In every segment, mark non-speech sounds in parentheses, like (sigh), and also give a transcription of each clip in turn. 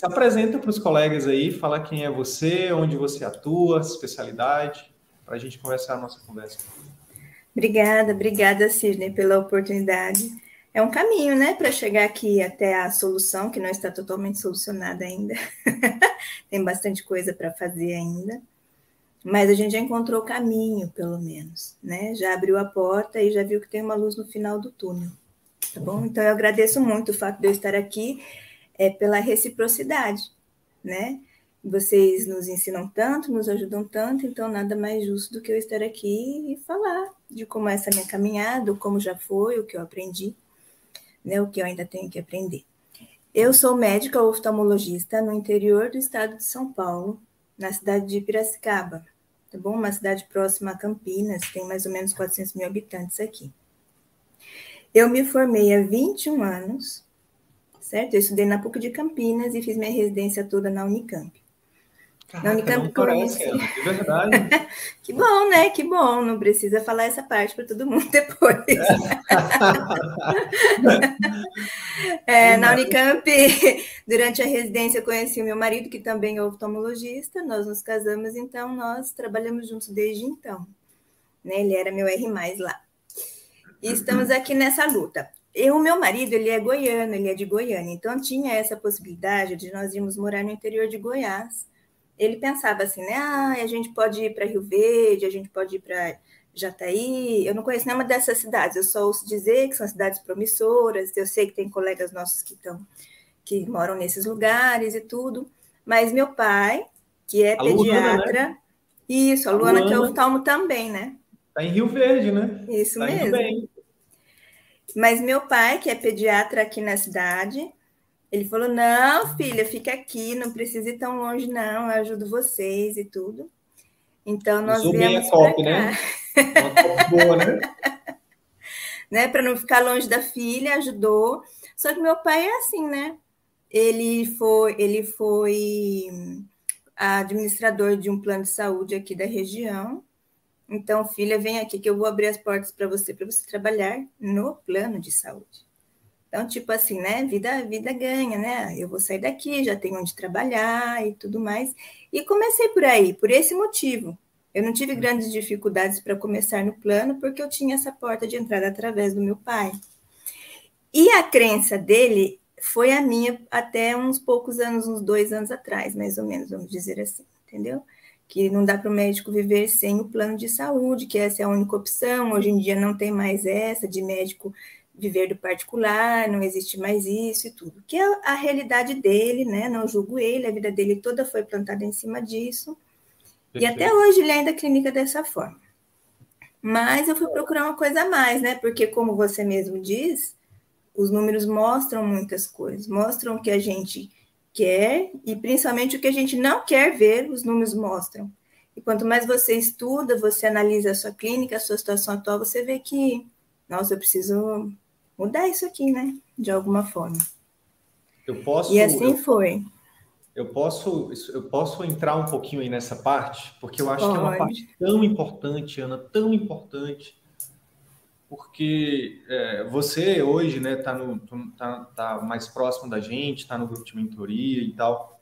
Se apresenta para os colegas aí, fala quem é você, onde você atua, especialidade, para a gente conversar a nossa conversa. Obrigada, obrigada, Sidney, pela oportunidade. É um caminho, né, para chegar aqui até a solução, que não está totalmente solucionada ainda. (laughs) Tem bastante coisa para fazer ainda. Mas a gente já encontrou o caminho, pelo menos, né? Já abriu a porta e já viu que tem uma luz no final do túnel. Tá bom? Então eu agradeço muito o fato de eu estar aqui é pela reciprocidade, né? Vocês nos ensinam tanto, nos ajudam tanto, então nada mais justo do que eu estar aqui e falar de como é essa minha caminhada, como já foi, o que eu aprendi, né? O que eu ainda tenho que aprender. Eu sou médica oftalmologista no interior do estado de São Paulo, na cidade de Piracicaba, tá bom? Uma cidade próxima a Campinas, tem mais ou menos 400 mil habitantes aqui. Eu me formei há 21 anos certo? Eu estudei na PUC de Campinas e fiz minha residência toda na Unicamp. Caraca, na Unicamp não parece, conheci... de verdade. (laughs) que bom, né? Que bom. Não precisa falar essa parte para todo mundo (laughs) depois. (laughs) é, na Unicamp, durante a residência, conheci o meu marido, que também é oftalmologista. Nós nos casamos, então nós trabalhamos juntos desde então. Né? Ele era meu R+, lá. E estamos aqui nessa luta. E o meu marido, ele é goiano, ele é de Goiânia, então tinha essa possibilidade de nós irmos morar no interior de Goiás. Ele pensava assim, né? Ah, a gente pode ir para Rio Verde, a gente pode ir para Jataí. Eu não conheço nenhuma dessas cidades, eu só ouço dizer que são cidades promissoras. Eu sei que tem colegas nossos que estão que moram nesses lugares e tudo. Mas meu pai, que é a pediatra, Luana, né? isso, a Luana, a Luana, que é oftalmo também, né? Está em Rio Verde, né? Isso tá mesmo. Mas meu pai, que é pediatra aqui na cidade, ele falou: não, filha, fica aqui, não precisa ir tão longe, não, eu ajudo vocês e tudo. Então nós viemos para cá. Né? Uma boa, né? (laughs) né? Para não ficar longe da filha, ajudou. Só que meu pai é assim, né? Ele foi, ele foi administrador de um plano de saúde aqui da região então, filha, vem aqui que eu vou abrir as portas para você, para você trabalhar no plano de saúde. Então, tipo assim, né? Vida, vida ganha, né? Eu vou sair daqui, já tenho onde trabalhar e tudo mais. E comecei por aí, por esse motivo. Eu não tive grandes dificuldades para começar no plano, porque eu tinha essa porta de entrada através do meu pai. E a crença dele foi a minha até uns poucos anos, uns dois anos atrás, mais ou menos, vamos dizer assim, entendeu? Que não dá para o médico viver sem o plano de saúde, que essa é a única opção. Hoje em dia não tem mais essa de médico viver do particular, não existe mais isso e tudo. Que é a realidade dele, né? Não julgo ele, a vida dele toda foi plantada em cima disso. Perfeito. E até hoje ele ainda clínica dessa forma. Mas eu fui procurar uma coisa a mais, né? Porque, como você mesmo diz, os números mostram muitas coisas, mostram que a gente quer e principalmente o que a gente não quer ver, os números mostram. E quanto mais você estuda, você analisa a sua clínica, a sua situação atual, você vê que, nossa, eu preciso mudar isso aqui, né? De alguma forma. Eu posso. E assim eu, foi. Eu posso, eu posso entrar um pouquinho aí nessa parte, porque eu acho Pode. que é uma parte tão importante, Ana, tão importante porque é, você hoje né, tá no, tá, tá mais próximo da gente, está no grupo de mentoria e tal.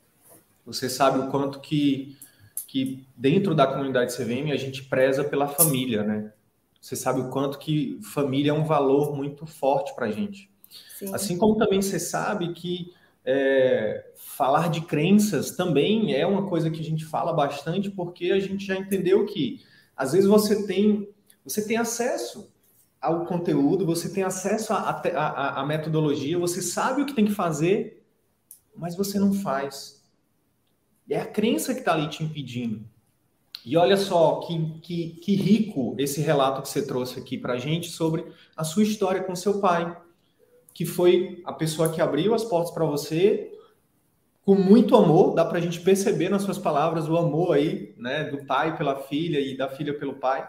Você sabe o quanto que, que dentro da comunidade CVM a gente preza pela família, né? Você sabe o quanto que família é um valor muito forte para a gente. Sim. Assim como também você sabe que é, falar de crenças também é uma coisa que a gente fala bastante, porque a gente já entendeu que às vezes você tem, você tem acesso ao conteúdo, você tem acesso à metodologia, você sabe o que tem que fazer, mas você não faz. É a crença que está ali te impedindo. E olha só que, que, que rico esse relato que você trouxe aqui para a gente sobre a sua história com seu pai, que foi a pessoa que abriu as portas para você com muito amor, dá para a gente perceber nas suas palavras o amor aí, né, do pai pela filha e da filha pelo pai.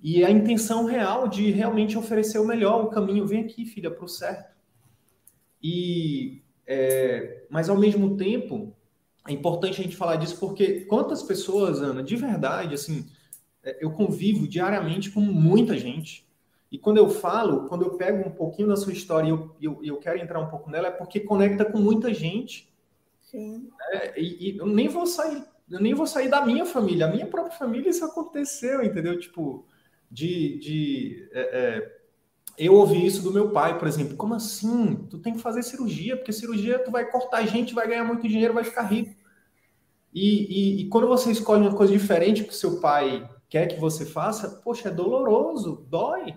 E a intenção real de realmente oferecer o melhor, o caminho, vem aqui, filha, para o certo. E, é, mas ao mesmo tempo, é importante a gente falar disso porque quantas pessoas, Ana, de verdade, assim, é, eu convivo diariamente com muita gente. E quando eu falo, quando eu pego um pouquinho da sua história e eu, eu, eu quero entrar um pouco nela, é porque conecta com muita gente. Sim. É, e, e, eu nem vou sair, eu nem vou sair da minha família. A minha própria família isso aconteceu, entendeu? Tipo, de, de é, é, eu ouvi isso do meu pai, por exemplo. Como assim? Tu tem que fazer cirurgia, porque cirurgia tu vai cortar gente, vai ganhar muito dinheiro, vai ficar rico. E, e, e quando você escolhe uma coisa diferente que seu pai quer que você faça, poxa, é doloroso, dói.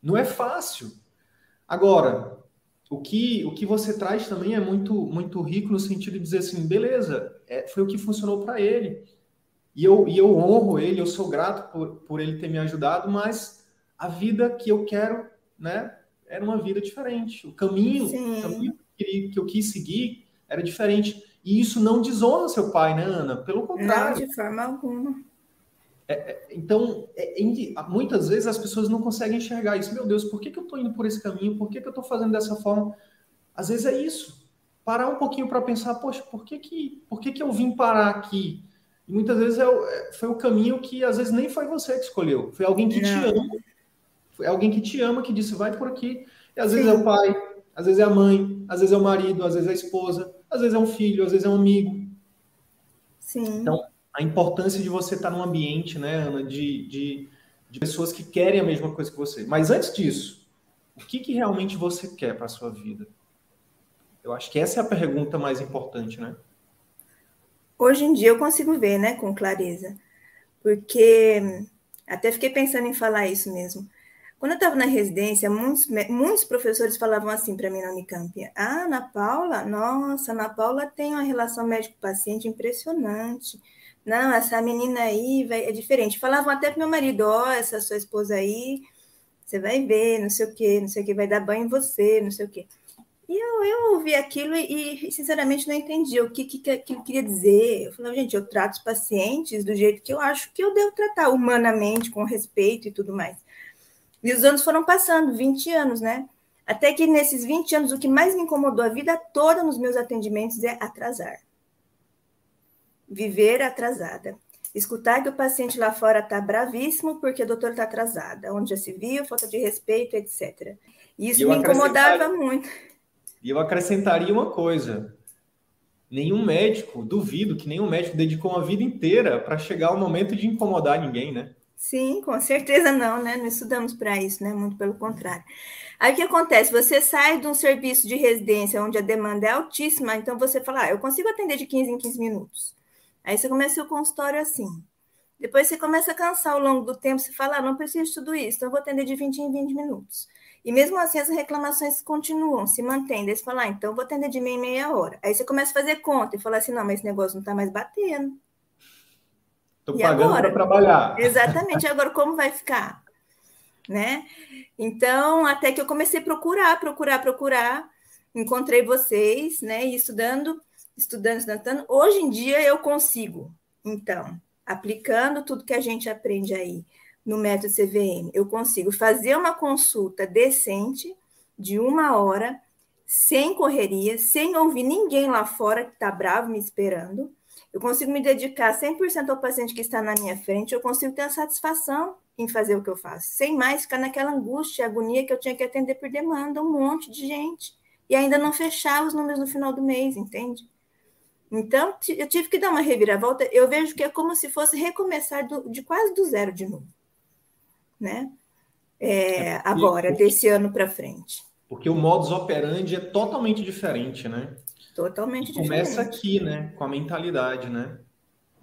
Não é fácil. Agora, o que, o que você traz também é muito, muito rico no sentido de dizer assim, beleza, é, foi o que funcionou para ele. E eu, e eu honro ele, eu sou grato por, por ele ter me ajudado, mas a vida que eu quero, né, era uma vida diferente. O caminho, o caminho que, eu quis seguir era diferente. E isso não desonra seu pai, né, Ana? Pelo contrário. Não, de forma alguma. É, é, então, é, muitas vezes as pessoas não conseguem enxergar isso. Meu Deus, por que, que eu estou indo por esse caminho? Por que, que eu estou fazendo dessa forma? Às vezes é isso. Parar um pouquinho para pensar, poxa, por que, que, por que, que eu vim parar aqui? E muitas vezes é, é, foi o caminho que às vezes nem foi você que escolheu. Foi alguém que não. te ama. Foi alguém que te ama que disse, vai por aqui. E às Sim. vezes é o pai, às vezes é a mãe, às vezes é o marido, às vezes é a esposa, às vezes é um filho, às vezes é um amigo. Sim. Então, a importância de você estar num ambiente, né, Ana, de, de, de pessoas que querem a mesma coisa que você. Mas antes disso, o que, que realmente você quer para a sua vida? Eu acho que essa é a pergunta mais importante, né? Hoje em dia eu consigo ver, né, com clareza. Porque até fiquei pensando em falar isso mesmo. Quando eu estava na residência, muitos, muitos professores falavam assim para mim na Unicamp: Ah, Ana Paula, nossa, Ana Paula tem uma relação médico-paciente impressionante. Não, essa menina aí vai, é diferente. Falavam até para meu marido: Ó, oh, essa sua esposa aí, você vai ver, não sei o quê, não sei o que, vai dar banho em você, não sei o quê. E eu, eu ouvi aquilo e, sinceramente, não entendi o que, que, que aquilo queria dizer. Eu falei, gente, eu trato os pacientes do jeito que eu acho que eu devo tratar, humanamente, com respeito e tudo mais. E os anos foram passando, 20 anos, né? Até que nesses 20 anos, o que mais me incomodou a vida toda nos meus atendimentos é atrasar viver atrasada. Escutar que o paciente lá fora está bravíssimo porque o doutor está atrasada, onde já se viu, falta de respeito, etc. E isso me incomodava muito. E eu acrescentaria uma coisa: nenhum médico, duvido que nenhum médico dedicou uma vida inteira para chegar ao momento de incomodar ninguém, né? Sim, com certeza não, né? Não estudamos para isso, né? Muito pelo contrário. Aí o que acontece? Você sai de um serviço de residência onde a demanda é altíssima, então você fala, ah, eu consigo atender de 15 em 15 minutos. Aí você começa o consultório assim. Depois você começa a cansar ao longo do tempo, você fala, ah, não preciso de tudo isso, então eu vou atender de 20 em 20 minutos. E mesmo assim, as reclamações continuam, se mantêm. Daí você fala, ah, então vou atender de meia em meia hora. Aí você começa a fazer conta e fala assim, não, mas esse negócio não está mais batendo. Estou pagando para trabalhar. (laughs) Exatamente. Agora, como vai ficar? Né? Então, até que eu comecei a procurar, procurar, procurar. Encontrei vocês, né? E estudando estudando, estudando. Hoje em dia eu consigo, então, aplicando tudo que a gente aprende aí no método CVM, eu consigo fazer uma consulta decente de uma hora, sem correria, sem ouvir ninguém lá fora que está bravo me esperando. Eu consigo me dedicar 100% ao paciente que está na minha frente, eu consigo ter a satisfação em fazer o que eu faço, sem mais ficar naquela angústia, agonia que eu tinha que atender por demanda, um monte de gente, e ainda não fechar os números no final do mês, entende? Então, eu tive que dar uma reviravolta. Eu vejo que é como se fosse recomeçar do, de quase do zero de novo, né? É, agora, desse ano para frente. Porque o modus operandi é totalmente diferente, né? Totalmente diferente. Começa aqui, né? Com a mentalidade, né?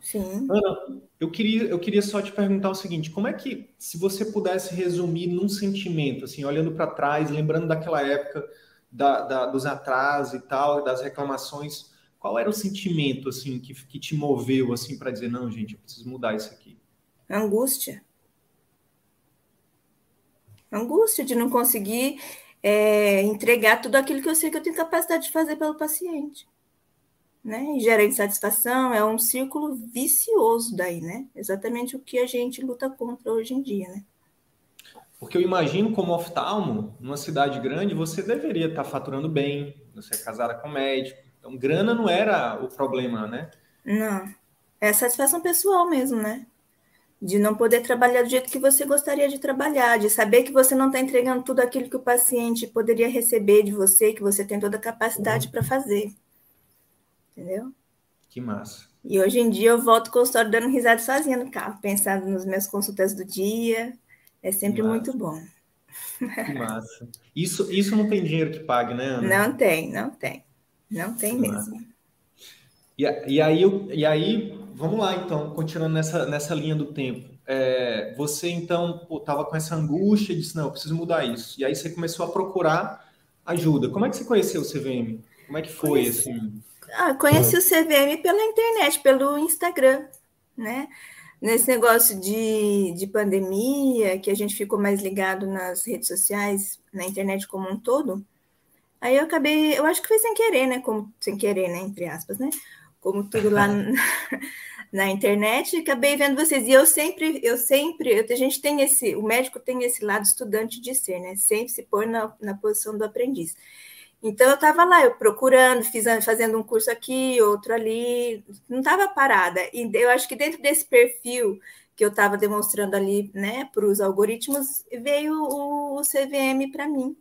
Sim. Ana, eu queria, eu queria só te perguntar o seguinte: como é que, se você pudesse resumir num sentimento, assim, olhando para trás, lembrando daquela época da, da, dos atrasos e tal, das reclamações, qual era o sentimento assim que, que te moveu assim para dizer não, gente, eu preciso mudar isso aqui? Angústia. Angústia de não conseguir é, entregar tudo aquilo que eu sei que eu tenho capacidade de fazer pelo paciente. Né? E gera insatisfação, é um círculo vicioso daí, né? Exatamente o que a gente luta contra hoje em dia, né? Porque eu imagino como oftalmo, numa cidade grande, você deveria estar faturando bem, você é casada com médico. Então, grana não era o problema, né? Não. É satisfação pessoal mesmo, né? De não poder trabalhar do jeito que você gostaria de trabalhar, de saber que você não está entregando tudo aquilo que o paciente poderia receber de você, que você tem toda a capacidade uhum. para fazer. Entendeu? Que massa. E hoje em dia eu volto com o consultório dando risada sozinha no carro, pensando nos meus consultas do dia. É sempre muito bom. Que massa. Isso, isso não tem dinheiro que pague, né, Ana? Não tem, não tem. Não tem que mesmo. Massa. E, e, aí, e aí vamos lá, então, continuando nessa, nessa linha do tempo. É, você, então, estava com essa angústia e disse, não, eu preciso mudar isso. E aí você começou a procurar ajuda. Como é que você conheceu o CVM? Como é que foi, conheci, assim? Ah, conheci o CVM pela internet, pelo Instagram, né? Nesse negócio de, de pandemia, que a gente ficou mais ligado nas redes sociais, na internet como um todo, aí eu acabei, eu acho que foi sem querer, né? Como sem querer, né? Entre aspas, né? Como tudo lá (laughs) na, internet, acabei vendo vocês. E eu sempre, eu sempre, a gente tem esse, o médico tem esse lado estudante de ser, né? Sempre se pôr na, na posição do aprendiz. Então eu estava lá, eu procurando, fiz, fazendo um curso aqui, outro ali, não estava parada. E eu acho que dentro desse perfil que eu estava demonstrando ali, né, para os algoritmos, veio o, o CVM para mim.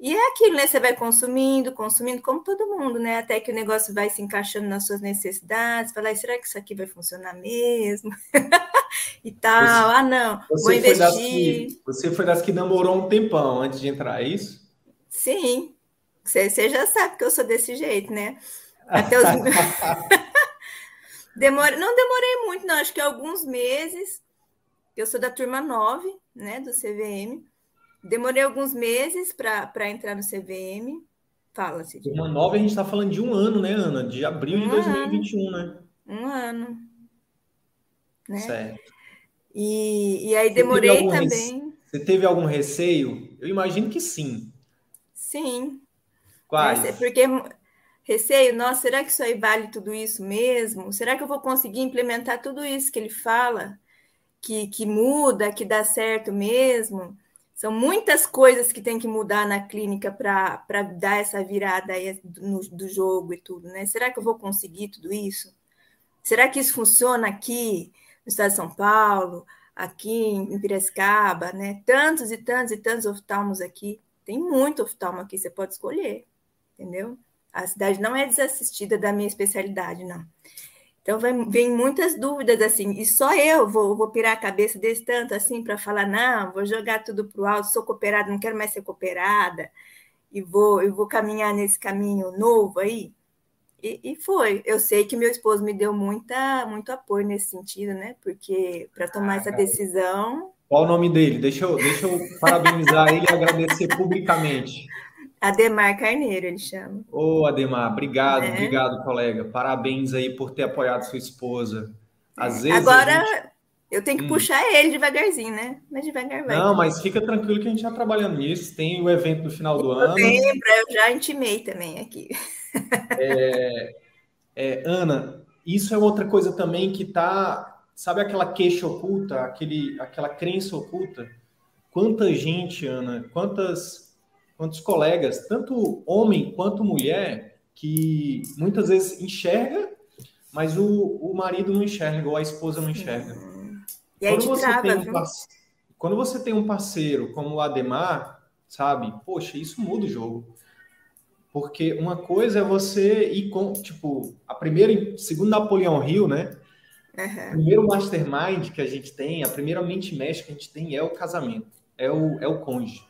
E é aquilo, né? Você vai consumindo, consumindo, como todo mundo, né? Até que o negócio vai se encaixando nas suas necessidades, falar, será que isso aqui vai funcionar mesmo? (laughs) e tal, você, ah, não, vou investir. Que, você foi das que namorou um tempão antes de entrar, é isso? Sim, você, você já sabe que eu sou desse jeito, né? Até os... (laughs) (laughs) Demore... Não demorei muito, não, acho que alguns meses. Eu sou da turma 9, né, do CVM. Demorei alguns meses para entrar no CVM. Fala, Cid. Uma nova, a gente está falando de um ano, né, Ana? De abril um de 2021, ano. né? Um ano. Né? Certo. E, e aí demorei também. Você teve algum receio? Eu imagino que sim. Sim. Quais? É, porque receio, nossa, será que isso aí vale tudo isso mesmo? Será que eu vou conseguir implementar tudo isso que ele fala? Que, que muda, que dá certo mesmo? São muitas coisas que tem que mudar na clínica para dar essa virada aí no, do jogo e tudo, né? Será que eu vou conseguir tudo isso? Será que isso funciona aqui no estado de São Paulo, aqui em Piracicaba, né? Tantos e tantos e tantos oftalmos aqui. Tem muito oftalmo aqui, você pode escolher, entendeu? A cidade não é desassistida da minha especialidade, não. Então, vem, vem, muitas dúvidas assim, e só eu vou, vou pirar a cabeça desse tanto assim para falar: não, vou jogar tudo para o alto, sou cooperada, não quero mais ser cooperada, e vou, eu vou caminhar nesse caminho novo aí. E, e, foi. Eu sei que meu esposo me deu muita, muito apoio nesse sentido, né? Porque para tomar ah, essa decisão. Qual o nome dele? Deixa eu, deixa eu parabenizar ele e agradecer publicamente. Ademar Carneiro, ele chama. Ô, Ademar, obrigado, é. obrigado, colega. Parabéns aí por ter apoiado sua esposa. Às vezes. Agora gente... eu tenho que hum. puxar ele devagarzinho, né? Mas devagar vai. Não, mas fica tranquilo que a gente está trabalhando nisso. Tem o evento no final do ano. Lembra, eu já intimei também aqui. (laughs) É, é, Ana, isso é outra coisa também que tá. Sabe aquela queixa oculta, aquele, aquela crença oculta? Quanta gente, Ana, quantas quantos colegas, tanto homem quanto mulher, que muitas vezes enxerga, mas o, o marido não enxerga, ou a esposa não enxerga. E aí quando, você trava, tem um parceiro, quando você tem um parceiro como o Ademar, sabe, poxa, isso muda o jogo. Porque uma coisa é você ir com, tipo, a primeira, segundo Napoleão Hill, né? Uhum. O primeiro mastermind que a gente tem, a primeira mente mexe que a gente tem é o casamento, é o, é o cônjuge.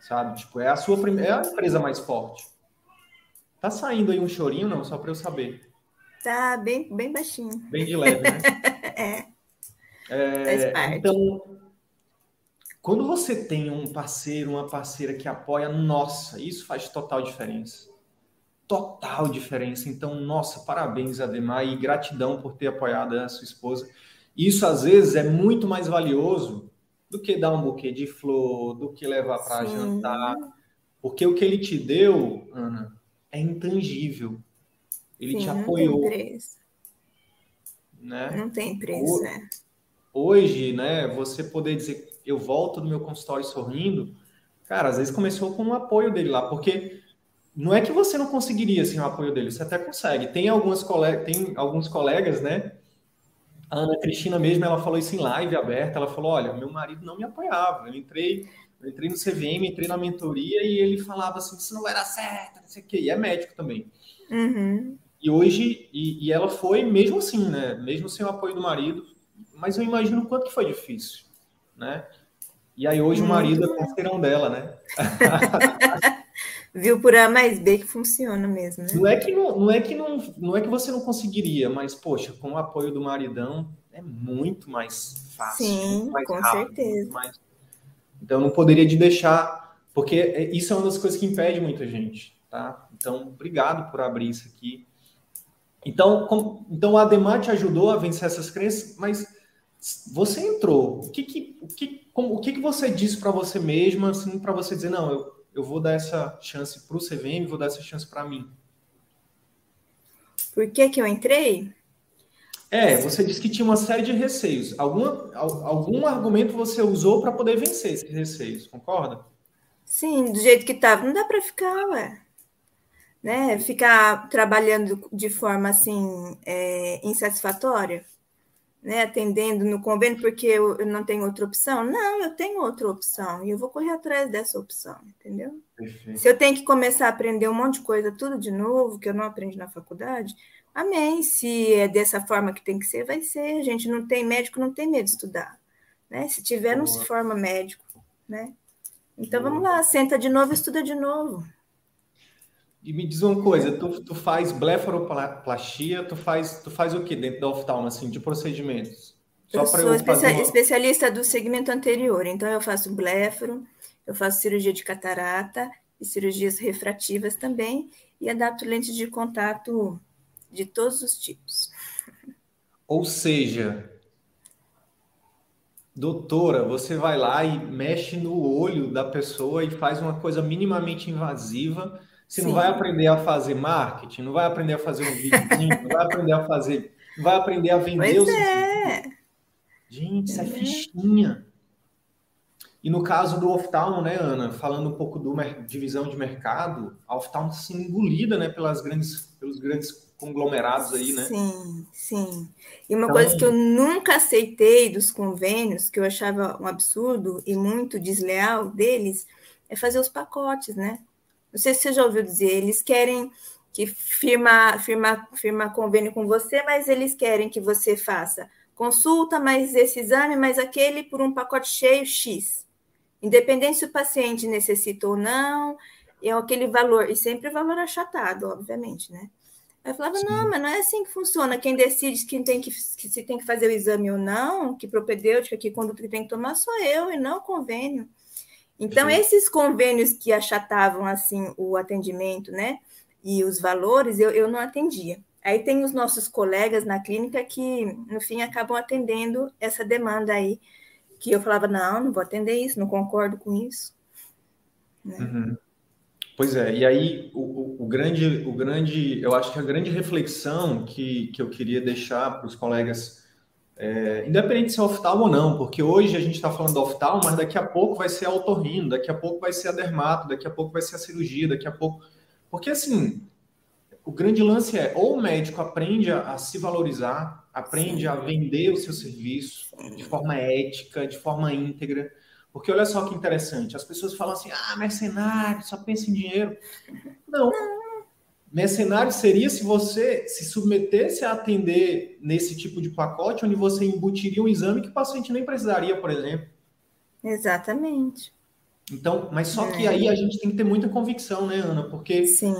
Sabe? Tipo, é a sua primeira, é a empresa mais forte. Tá saindo aí um chorinho, não? Só para eu saber. Tá bem, bem baixinho. Bem de leve, né? (laughs) é. é então, quando você tem um parceiro, uma parceira que apoia, nossa, isso faz total diferença. Total diferença. Então, nossa, parabéns, Ademar, e gratidão por ter apoiado a sua esposa. Isso, às vezes, é muito mais valioso do que dar um buquê de flor, do que levar para jantar. Porque o que ele te deu, Ana, é intangível. Ele Sim, te apoiou. Não tem preço. Né? Não tem preço, hoje, é. Hoje, né, você poder dizer, eu volto do meu consultório sorrindo, cara, às vezes começou com o apoio dele lá, porque não é que você não conseguiria assim, o apoio dele, você até consegue. Tem algumas colegas, tem alguns colegas, né? A Ana Cristina mesmo, ela falou isso em live aberta, ela falou, olha, meu marido não me apoiava, eu entrei eu entrei no CVM, entrei na mentoria e ele falava assim, isso não vai dar certo, não sei o quê. E é médico também. Uhum. E hoje, e, e, ela foi mesmo assim, né? Mesmo sem o apoio do marido, mas eu imagino o quanto que foi difícil, né? E aí hoje o marido é parceirão dela, né? (laughs) Viu por A mais B que funciona mesmo, né? Não é que não, não é que não, não é que você não conseguiria, mas poxa, com o apoio do maridão é muito mais fácil, Sim, mais com rápido, certeza. Mais... Então não poderia de deixar, porque é, isso é uma das coisas que impede muita gente, tá? Então obrigado por abrir isso aqui. Então, com, então o Ademar te ajudou a vencer essas crenças, mas você entrou. O que que, o que, como, o que, que você disse para você mesma, assim, para você dizer, não, eu, eu vou dar essa chance para o CVM, vou dar essa chance para mim? Por que, que eu entrei? É, você disse que tinha uma série de receios. Alguma, algum argumento você usou para poder vencer esses receios, concorda? Sim, do jeito que estava, não dá para ficar, ué né, ficar trabalhando de forma assim é, insatisfatória, né, atendendo no convênio porque eu, eu, não tenho outra opção? Não, eu tenho outra opção e eu vou correr atrás dessa opção, entendeu? Perfeito. Se eu tenho que começar a aprender um monte de coisa tudo de novo que eu não aprendi na faculdade, amém. Se é dessa forma que tem que ser, vai ser. A gente não tem médico, não tem medo de estudar, né? Se tiver, Boa. não se forma médico, né? Então Boa. vamos lá, senta de novo, estuda de novo. E me diz uma coisa, tu, tu faz blefaroplastia, tu faz, tu faz o que dentro da oftalma, assim, de procedimentos? Só eu sou eu especia uma... especialista do segmento anterior, então eu faço blefaro, eu faço cirurgia de catarata e cirurgias refrativas também, e adapto lentes de contato de todos os tipos. Ou seja, doutora, você vai lá e mexe no olho da pessoa e faz uma coisa minimamente invasiva você Sim. não vai aprender a fazer marketing, não vai aprender a fazer um vídeo, não vai aprender a fazer, não vai aprender a vender pois os é. Gente, isso é, é fichinha. E no caso do oftalmo, né, Ana, falando um pouco do divisão de mercado, a oftalmo está sendo engolida, né, pelas grandes, pelos grandes conglomerados aí, né? Sim, sim. E uma então, coisa que eu nunca aceitei dos convênios, que eu achava um absurdo e muito desleal deles, é fazer os pacotes, né? Não sei se você já ouviu dizer, eles querem que firma, firma, firma convênio com você, mas eles querem que você faça consulta, mais esse exame, mais aquele por um pacote cheio X. Independente se o paciente necessita ou não, é aquele valor, e sempre o valor achatado, obviamente, né? Aí eu falava, Sim. não, mas não é assim que funciona. Quem decide quem tem que, que, se tem que fazer o exame ou não, que propedêutica, que conduta que tem que tomar, sou eu, e não o convênio. Então, Sim. esses convênios que achatavam assim o atendimento, né? E os valores, eu, eu não atendia. Aí tem os nossos colegas na clínica que, no fim, acabam atendendo essa demanda aí, que eu falava, não, não vou atender isso, não concordo com isso. Né? Uhum. Pois é, e aí o, o, o, grande, o grande, eu acho que a grande reflexão que, que eu queria deixar para os colegas é, independente se é oftalmo ou não, porque hoje a gente está falando do oftalmo, mas daqui a pouco vai ser a otorrino, daqui a pouco vai ser a dermato, daqui a pouco vai ser a cirurgia, daqui a pouco. Porque assim, o grande lance é ou o médico aprende a, a se valorizar, aprende a vender o seu serviço de forma ética, de forma íntegra. Porque olha só que interessante, as pessoas falam assim: ah, mercenário, só pensa em dinheiro. Não, Mercenário seria se você se submetesse a atender nesse tipo de pacote, onde você embutiria um exame que o paciente nem precisaria, por exemplo. Exatamente. Então, mas só que é. aí a gente tem que ter muita convicção, né, Ana? Porque Sim.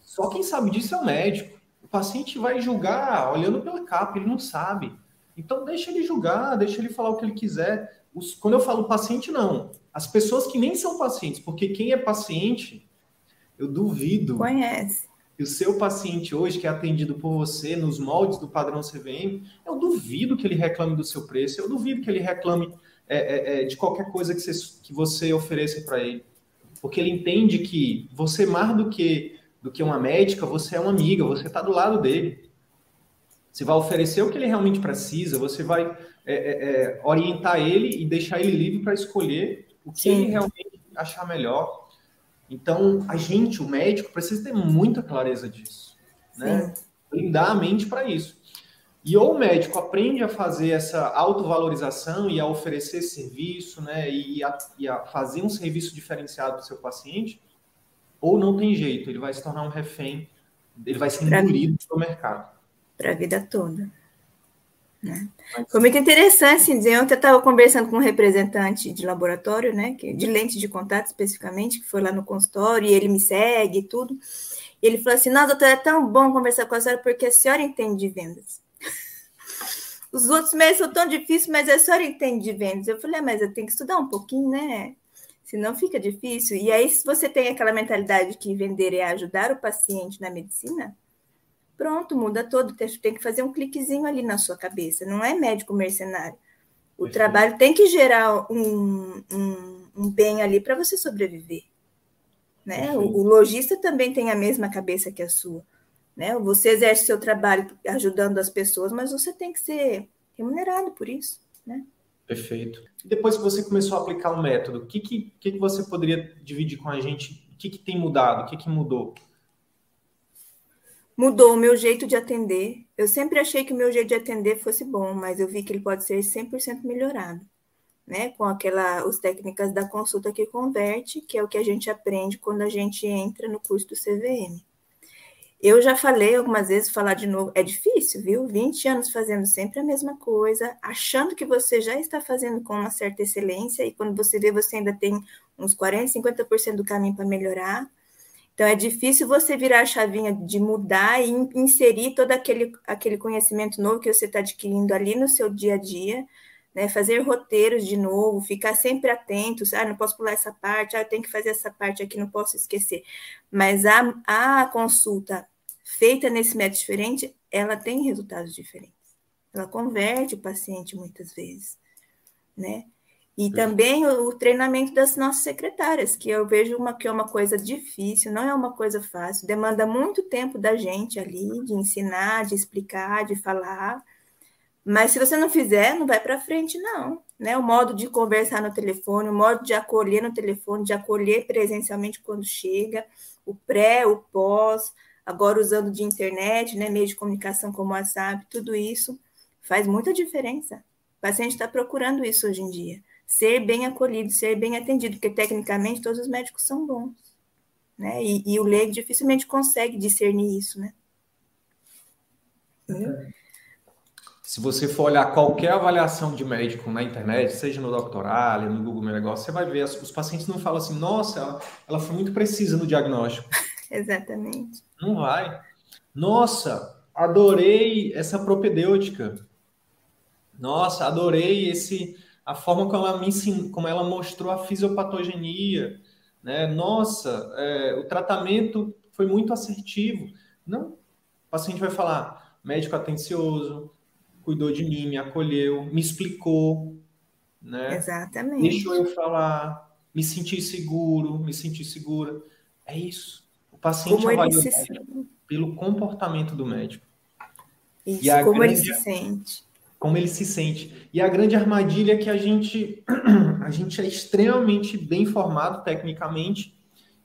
só quem sabe disso é o médico. O paciente vai julgar olhando pela capa, ele não sabe. Então deixa ele julgar, deixa ele falar o que ele quiser. Os, quando eu falo paciente, não. As pessoas que nem são pacientes, porque quem é paciente, eu duvido. Conhece. Que o seu paciente hoje, que é atendido por você nos moldes do padrão CVM, eu duvido que ele reclame do seu preço, eu duvido que ele reclame é, é, é, de qualquer coisa que você, que você ofereça para ele. Porque ele entende que você, mais do que, do que uma médica, você é uma amiga, você está do lado dele. Você vai oferecer o que ele realmente precisa, você vai é, é, é orientar ele e deixar ele livre para escolher o que Sim. ele realmente achar melhor. Então, a gente, o médico, precisa ter muita clareza disso. Né? Blindar a mente para isso. E ou o médico aprende a fazer essa autovalorização e a oferecer serviço, né, e a, e a fazer um serviço diferenciado para o seu paciente, ou não tem jeito, ele vai se tornar um refém, ele vai ser engolido para o mercado. Para a vida toda. Né? Foi muito interessante, assim, dizer, ontem eu estava conversando com um representante de laboratório, né, de lente de contato especificamente, que foi lá no consultório, e ele me segue e tudo, e ele falou assim, nossa, doutora, é tão bom conversar com a senhora, porque a senhora entende de vendas. (laughs) Os outros meses são tão difíceis, mas a senhora entende de vendas. Eu falei, ah, mas eu tenho que estudar um pouquinho, né? Senão fica difícil. E aí, se você tem aquela mentalidade que vender é ajudar o paciente na medicina, pronto, muda todo. Tem que fazer um cliquezinho ali na sua cabeça. Não é médico mercenário. O trabalho tem que gerar um, um, um bem ali para você sobreviver. Né? O, o lojista também tem a mesma cabeça que a sua. Né? Você exerce seu trabalho ajudando as pessoas, mas você tem que ser remunerado por isso. Né? Perfeito. E depois que você começou a aplicar o método, o que, que, que, você poderia dividir com a gente? O que, que tem mudado? O que, que mudou? Mudou o meu jeito de atender. Eu sempre achei que o meu jeito de atender fosse bom, mas eu vi que ele pode ser 100% melhorado. Né, com aquela os técnicas da consulta que converte, que é o que a gente aprende quando a gente entra no curso do CVM. Eu já falei algumas vezes, falar de novo, é difícil, viu? 20 anos fazendo sempre a mesma coisa, achando que você já está fazendo com uma certa excelência, e quando você vê, você ainda tem uns 40%, 50% do caminho para melhorar. Então, é difícil você virar a chavinha de mudar e inserir todo aquele, aquele conhecimento novo que você está adquirindo ali no seu dia a dia, né? Fazer roteiros de novo, ficar sempre atento, ah, não posso pular essa parte, ah, eu tenho que fazer essa parte aqui, não posso esquecer. Mas a, a consulta feita nesse método diferente, ela tem resultados diferentes. Ela converte o paciente muitas vezes, né? E também o, o, treinamento das nossas secretárias, que eu vejo uma, que é uma coisa difícil, não é uma coisa fácil, demanda muito tempo da gente ali, de ensinar, de explicar, de falar. Mas se você não fizer, não vai para frente, não. Né? O modo de conversar no telefone, o modo de acolher no telefone, de acolher presencialmente quando chega, o pré, o pós, agora usando de internet, né, meio de comunicação como o WhatsApp, tudo isso faz muita diferença. O paciente está procurando isso hoje em dia. Ser bem acolhido, ser bem atendido, porque tecnicamente todos os médicos são bons. Né? E, e o leigo dificilmente consegue discernir isso, né? Se você for olhar qualquer avaliação de médico na internet, seja no Doctoral, no Google Meu Negócio, você vai ver, os pacientes não falam assim, nossa, ela, ela foi muito precisa no diagnóstico. (laughs) Exatamente. Não vai. Nossa, adorei essa propedêutica. Nossa, adorei esse a forma como ela me ensinou, como ela mostrou a fisiopatogenia, né? Nossa, é, o tratamento foi muito assertivo. Não, o paciente vai falar, médico atencioso, cuidou de mim, me acolheu, me explicou, né? Exatamente. Deixou eu falar, me senti seguro, me senti segura. É isso paciente como avalia se... pelo comportamento do médico. Isso, e como grande... ele se sente. Como ele se sente. E a grande armadilha é que a gente, (clears throat) a gente é extremamente bem formado tecnicamente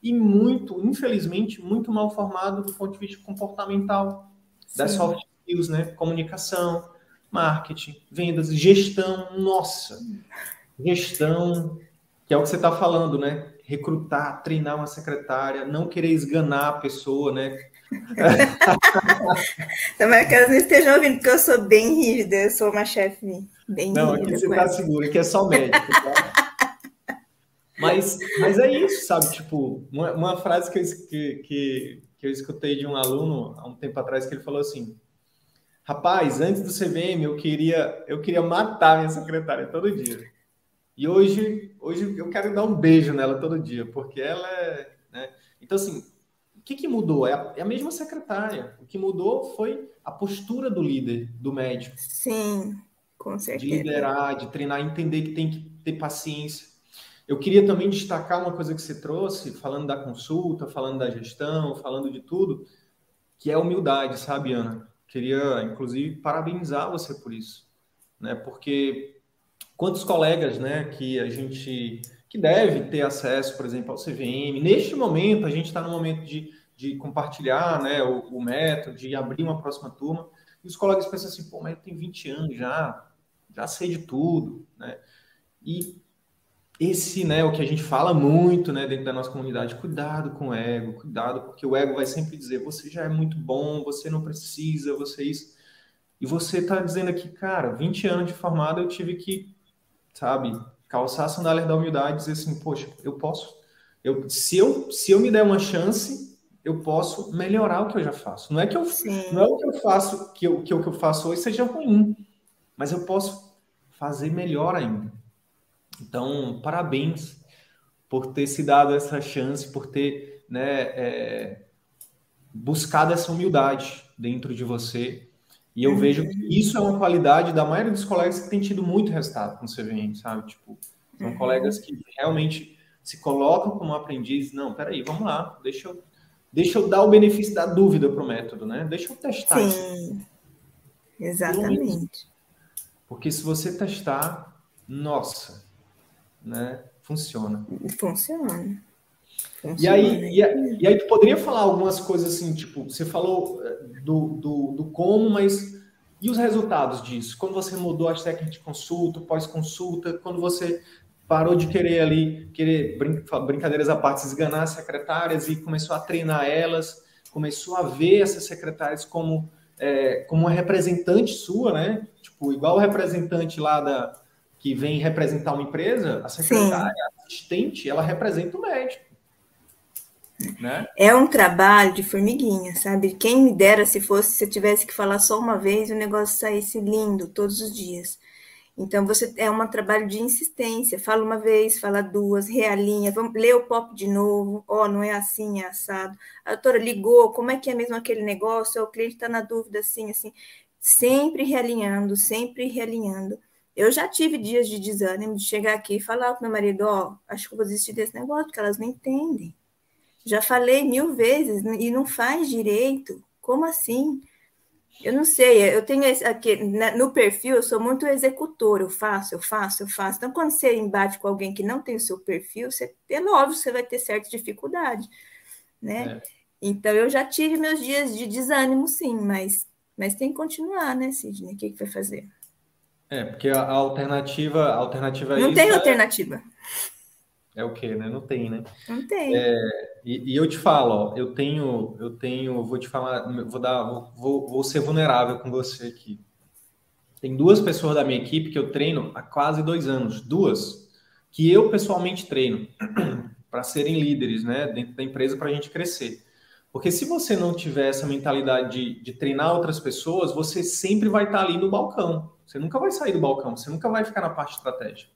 e muito, infelizmente, muito mal formado do ponto de vista comportamental, Sim. das soft skills, né? Comunicação, marketing, vendas, gestão, nossa, gestão, que é o que você está falando, né? recrutar, treinar uma secretária, não querer esganar a pessoa, né? (laughs) Tomara que elas não estejam ouvindo, porque eu sou bem rígida, eu sou uma chefe bem não, rígida. Não, aqui você está seguro, aqui é só médico, tá? Mas, mas é isso, sabe? Tipo, uma, uma frase que eu, que, que, que eu escutei de um aluno há um tempo atrás que ele falou assim: Rapaz, antes do CVM eu queria eu queria matar minha secretária todo dia. E hoje hoje eu quero dar um beijo nela todo dia, porque ela é, né? Então assim, que, que mudou? É a, é a mesma secretária. O que mudou foi a postura do líder, do médico. Sim, com certeza. De liderar, de treinar, entender que tem que ter paciência. Eu queria também destacar uma coisa que você trouxe, falando da consulta, falando da gestão, falando de tudo, que é a humildade, sabe, Ana? Queria, inclusive, parabenizar você por isso, né? Porque quantos colegas, né, que a gente que deve ter acesso, por exemplo, ao CVM. Neste momento, a gente está no momento de, de compartilhar né, o, o, método, de abrir uma próxima turma, e os colegas pensam assim, pô, mas eu tenho 20 anos já, já sei de tudo, né? E esse, né, o que a gente fala muito, né, dentro da nossa comunidade, cuidado com o ego, cuidado, porque o ego vai sempre dizer, você já é muito bom, você não precisa, você é isso. E você está dizendo aqui, cara, 20 anos de formado eu tive que, sabe, calçar a sandália da humildade e dizer assim, poxa, eu posso, eu, se, eu, se eu me der uma chance, eu posso melhorar o que eu já faço. Não é que eu, não é o que eu faço, que, eu, que o que eu faço hoje seja ruim, mas eu posso fazer melhor ainda. Então, parabéns por ter se dado essa chance, por ter né, é, buscado essa humildade dentro de você. E eu uhum. vejo que isso é uma qualidade da maioria dos colegas que tem tido muito resultado com o CVM, sabe? Tipo, são uhum. colegas que realmente se colocam como aprendiz. Não, peraí, vamos lá, deixa eu, deixa eu dar o benefício da dúvida para o método, né? Deixa eu testar. Sim, isso. exatamente. Porque se você testar, nossa, né? Funciona. Funciona. Funciona. E aí, e, aí, e aí tu poderia falar algumas coisas assim, tipo, você falou eh, do, do, do como, mas e os resultados disso? Quando você mudou as técnicas de consulta, pós-consulta, quando você parou de querer ali, querer brin brincadeiras à parte, esganar as secretárias e começou a treinar elas, começou a ver essas secretárias como, é, como uma representante sua, né? Tipo, igual o representante lá da, que vem representar uma empresa, a secretária, Sim. a assistente, ela representa o médico. Né? É um trabalho de formiguinha, sabe? Quem me dera se fosse, se eu tivesse que falar só uma vez, o negócio saísse lindo todos os dias. Então, você é um trabalho de insistência. Fala uma vez, fala duas, realinha, vamos ler o pop de novo. Ó, oh, não é assim, é assado. A doutora ligou, como é que é mesmo aquele negócio? O cliente está na dúvida, assim, assim. Sempre realinhando, sempre realinhando. Eu já tive dias de desânimo de chegar aqui e falar para meu marido, ó, oh, acho que vou desistir desse negócio, porque elas não entendem. Já falei mil vezes e não faz direito. Como assim? Eu não sei, eu tenho aqui no perfil, eu sou muito executor, eu faço, eu faço, eu faço. Então, quando você embate com alguém que não tem o seu perfil, você, é óbvio, você vai ter certa dificuldade, né? É. Então, eu já tive meus dias de desânimo, sim, mas, mas tem que continuar, né, Sidney? O que, que vai fazer? É, porque a, alternativa, a alternativa Não tem é alternativa. É, é o quê, né? Não tem, né? Não tem. É, e, e, eu te falo, ó, eu tenho, eu tenho, vou te falar, vou dar, vou, vou ser vulnerável com você aqui. Tem duas pessoas da minha equipe que eu treino há quase dois anos, duas que eu pessoalmente treino (clears throat) para serem líderes, né, dentro da empresa para a gente crescer. Porque se você não tiver essa mentalidade de, de treinar outras pessoas, você sempre vai estar ali no balcão. Você nunca vai sair do balcão, você nunca vai ficar na parte estratégica.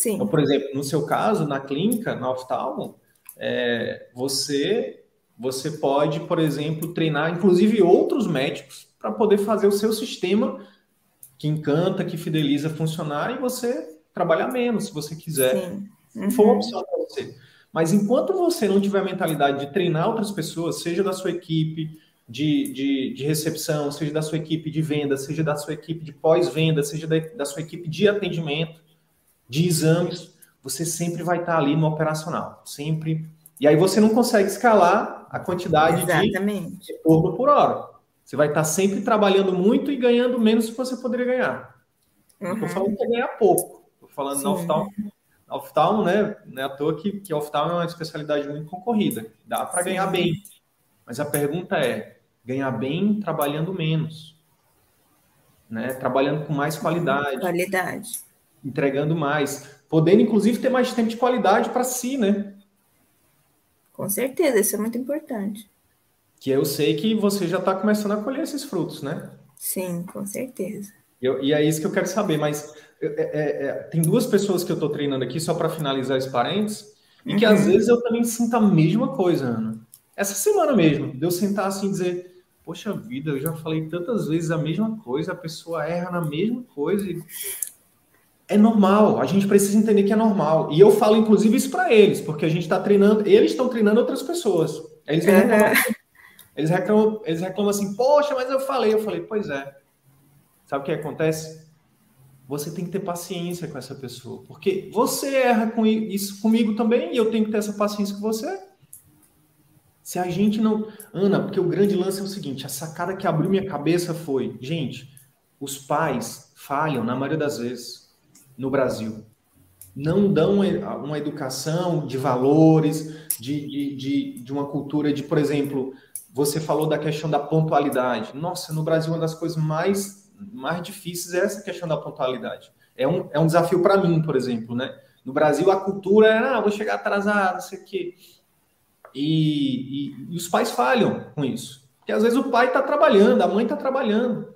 Sim. Então, por exemplo, no seu caso, na clínica, na oftalmo, é, você, você pode, por exemplo, treinar inclusive outros médicos para poder fazer o seu sistema que encanta, que fideliza funcionar e você trabalhar menos, se você quiser. Sim. Uhum. For uma opção para você. Mas enquanto você não tiver a mentalidade de treinar outras pessoas, seja da sua equipe de, de, de recepção, seja da sua equipe de venda, seja da sua equipe de pós-venda, seja da, da sua equipe de atendimento, de exames, você sempre vai estar ali no operacional, sempre. E aí você não consegue escalar a quantidade Exatamente. de turno por hora. Você vai estar sempre trabalhando muito e ganhando menos do que você poderia ganhar. Uhum. Estou falando que é ganhar pouco. Estou falando Sim. na oftalmo, oftalmo, né? Não é à toa que, que oftalmo é uma especialidade muito concorrida. Dá para ganhar bem. Mas a pergunta é: ganhar bem trabalhando menos? Né? Trabalhando com mais qualidade. Qualidade. Entregando mais, podendo inclusive ter mais tempo de qualidade para si, né? Com certeza, isso é muito importante. Que eu sei que você já está começando a colher esses frutos, né? Sim, com certeza. Eu, e é isso que eu quero saber, mas é, é, é, tem duas pessoas que eu estou treinando aqui, só para finalizar esse parênteses, e que às uhum. vezes eu também sinto a mesma coisa, Ana. Essa semana mesmo, de eu sentar assim e dizer, poxa vida, eu já falei tantas vezes a mesma coisa, a pessoa erra na mesma coisa. E... É normal, a gente precisa entender que é normal. E eu falo, inclusive, isso para eles, porque a gente está treinando, eles estão treinando outras pessoas. Eles vêm reclamar, eles reclamam, eles reclamam assim, poxa, mas eu falei, eu falei, pois é. Sabe o que acontece? Você tem que ter paciência com essa pessoa, porque você erra com isso comigo também e eu tenho que ter essa paciência com você. Se a gente não. Ana, porque o grande lance é o seguinte: a sacada que abriu minha cabeça foi, gente, os pais falham, na maioria das vezes, no Brasil. Não dão uma educação de valores, de, de, de, de uma cultura de, por exemplo, você falou da questão da pontualidade. Nossa, no Brasil, uma das coisas mais, mais difíceis é essa questão da pontualidade. É um, é um desafio para mim, por exemplo, né? No Brasil, a cultura é, ah, vou chegar atrasado, não sei o quê. E, e, e, os pais falham com isso. Porque às vezes o pai está trabalhando, a mãe está trabalhando.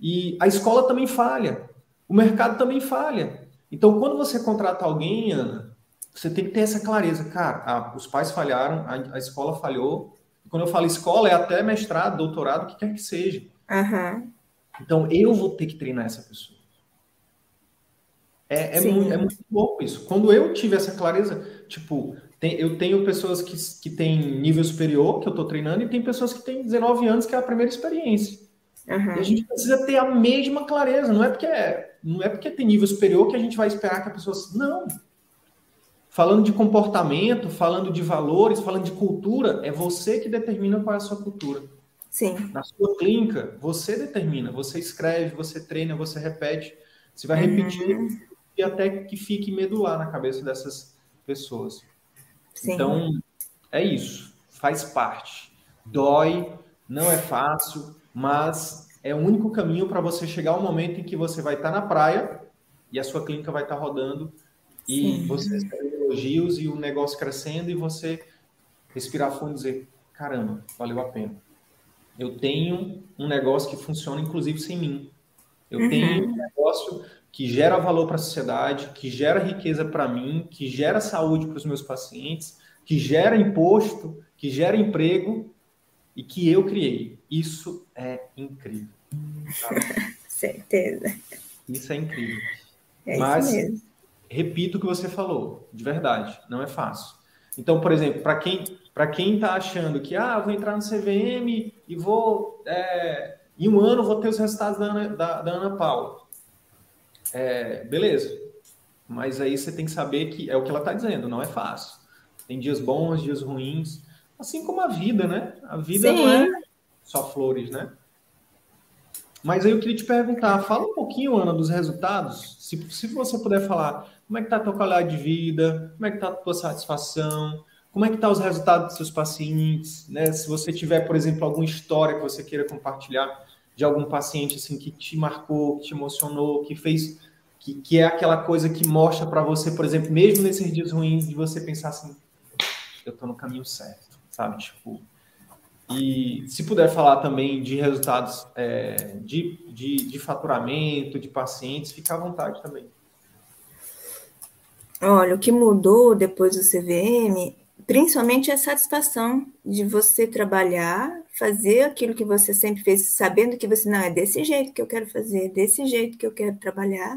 E a escola também falha. O mercado também falha. Então, quando você contrata alguém, Ana, você tem que ter essa clareza. Cara, ah, os pais falharam, a, a escola falhou, quando eu falo escola, é até mestrado, doutorado, o que quer que seja. Uhum. Então, eu vou ter que treinar essa pessoa. É, é, muito, é muito bom isso. Quando eu tive essa clareza, tipo, tem, eu tenho pessoas que, que têm nível superior, que eu estou treinando, e tem pessoas que têm 19 anos, que é a primeira experiência. Uhum. E a gente precisa ter a mesma clareza. Não é porque é, não é porque tem nível superior que a gente vai esperar que a pessoa. Não falando de comportamento, falando de valores, falando de cultura, é você que determina qual é a sua cultura. Sim. Na sua clínica, você determina, você escreve, você treina, você repete, você vai uhum. repetir e até que fique medular na cabeça dessas pessoas. Sim. Então, é isso, faz parte. Dói, não é fácil, mas é o único caminho para você chegar ao momento em que você vai estar na praia e a sua clínica vai estar rodando e Sim. você elogios e o negócio crescendo e você respirar fundo e dizer: caramba, valeu a pena. Eu tenho um negócio que funciona, inclusive, sem mim. Eu uhum. tenho um negócio que gera valor para a sociedade, que gera riqueza para mim, que gera saúde para os meus pacientes, que gera imposto, que gera emprego e que eu criei. Isso é incrível. (laughs) Certeza. Isso é incrível. É Mas, repito o que você falou, de verdade, não é fácil. Então, por exemplo, para quem para quem está achando que ah, vou entrar no CVM e vou é, em um ano vou ter os resultados da Ana, da, da Ana Paula, é, beleza? Mas aí você tem que saber que é o que ela está dizendo, não é fácil. Tem dias bons, dias ruins, assim como a vida, né? A vida Sim. não é só flores, né? Mas aí eu queria te perguntar, fala um pouquinho, Ana, dos resultados. Se, se você puder falar como é que está a tua qualidade de vida? Como é que está a tua satisfação? Como é que estão tá os resultados dos seus pacientes? Né? Se você tiver, por exemplo, alguma história que você queira compartilhar de algum paciente assim que te marcou, que te emocionou, que fez, que, que é aquela coisa que mostra para você, por exemplo, mesmo nesses dias ruins, de você pensar assim, eu estou no caminho certo, sabe? Tipo, e se puder falar também de resultados é, de, de, de faturamento, de pacientes, fica à vontade também. Olha, o que mudou depois do CVM, principalmente é a satisfação de você trabalhar, fazer aquilo que você sempre fez, sabendo que você não é desse jeito que eu quero fazer, desse jeito que eu quero trabalhar,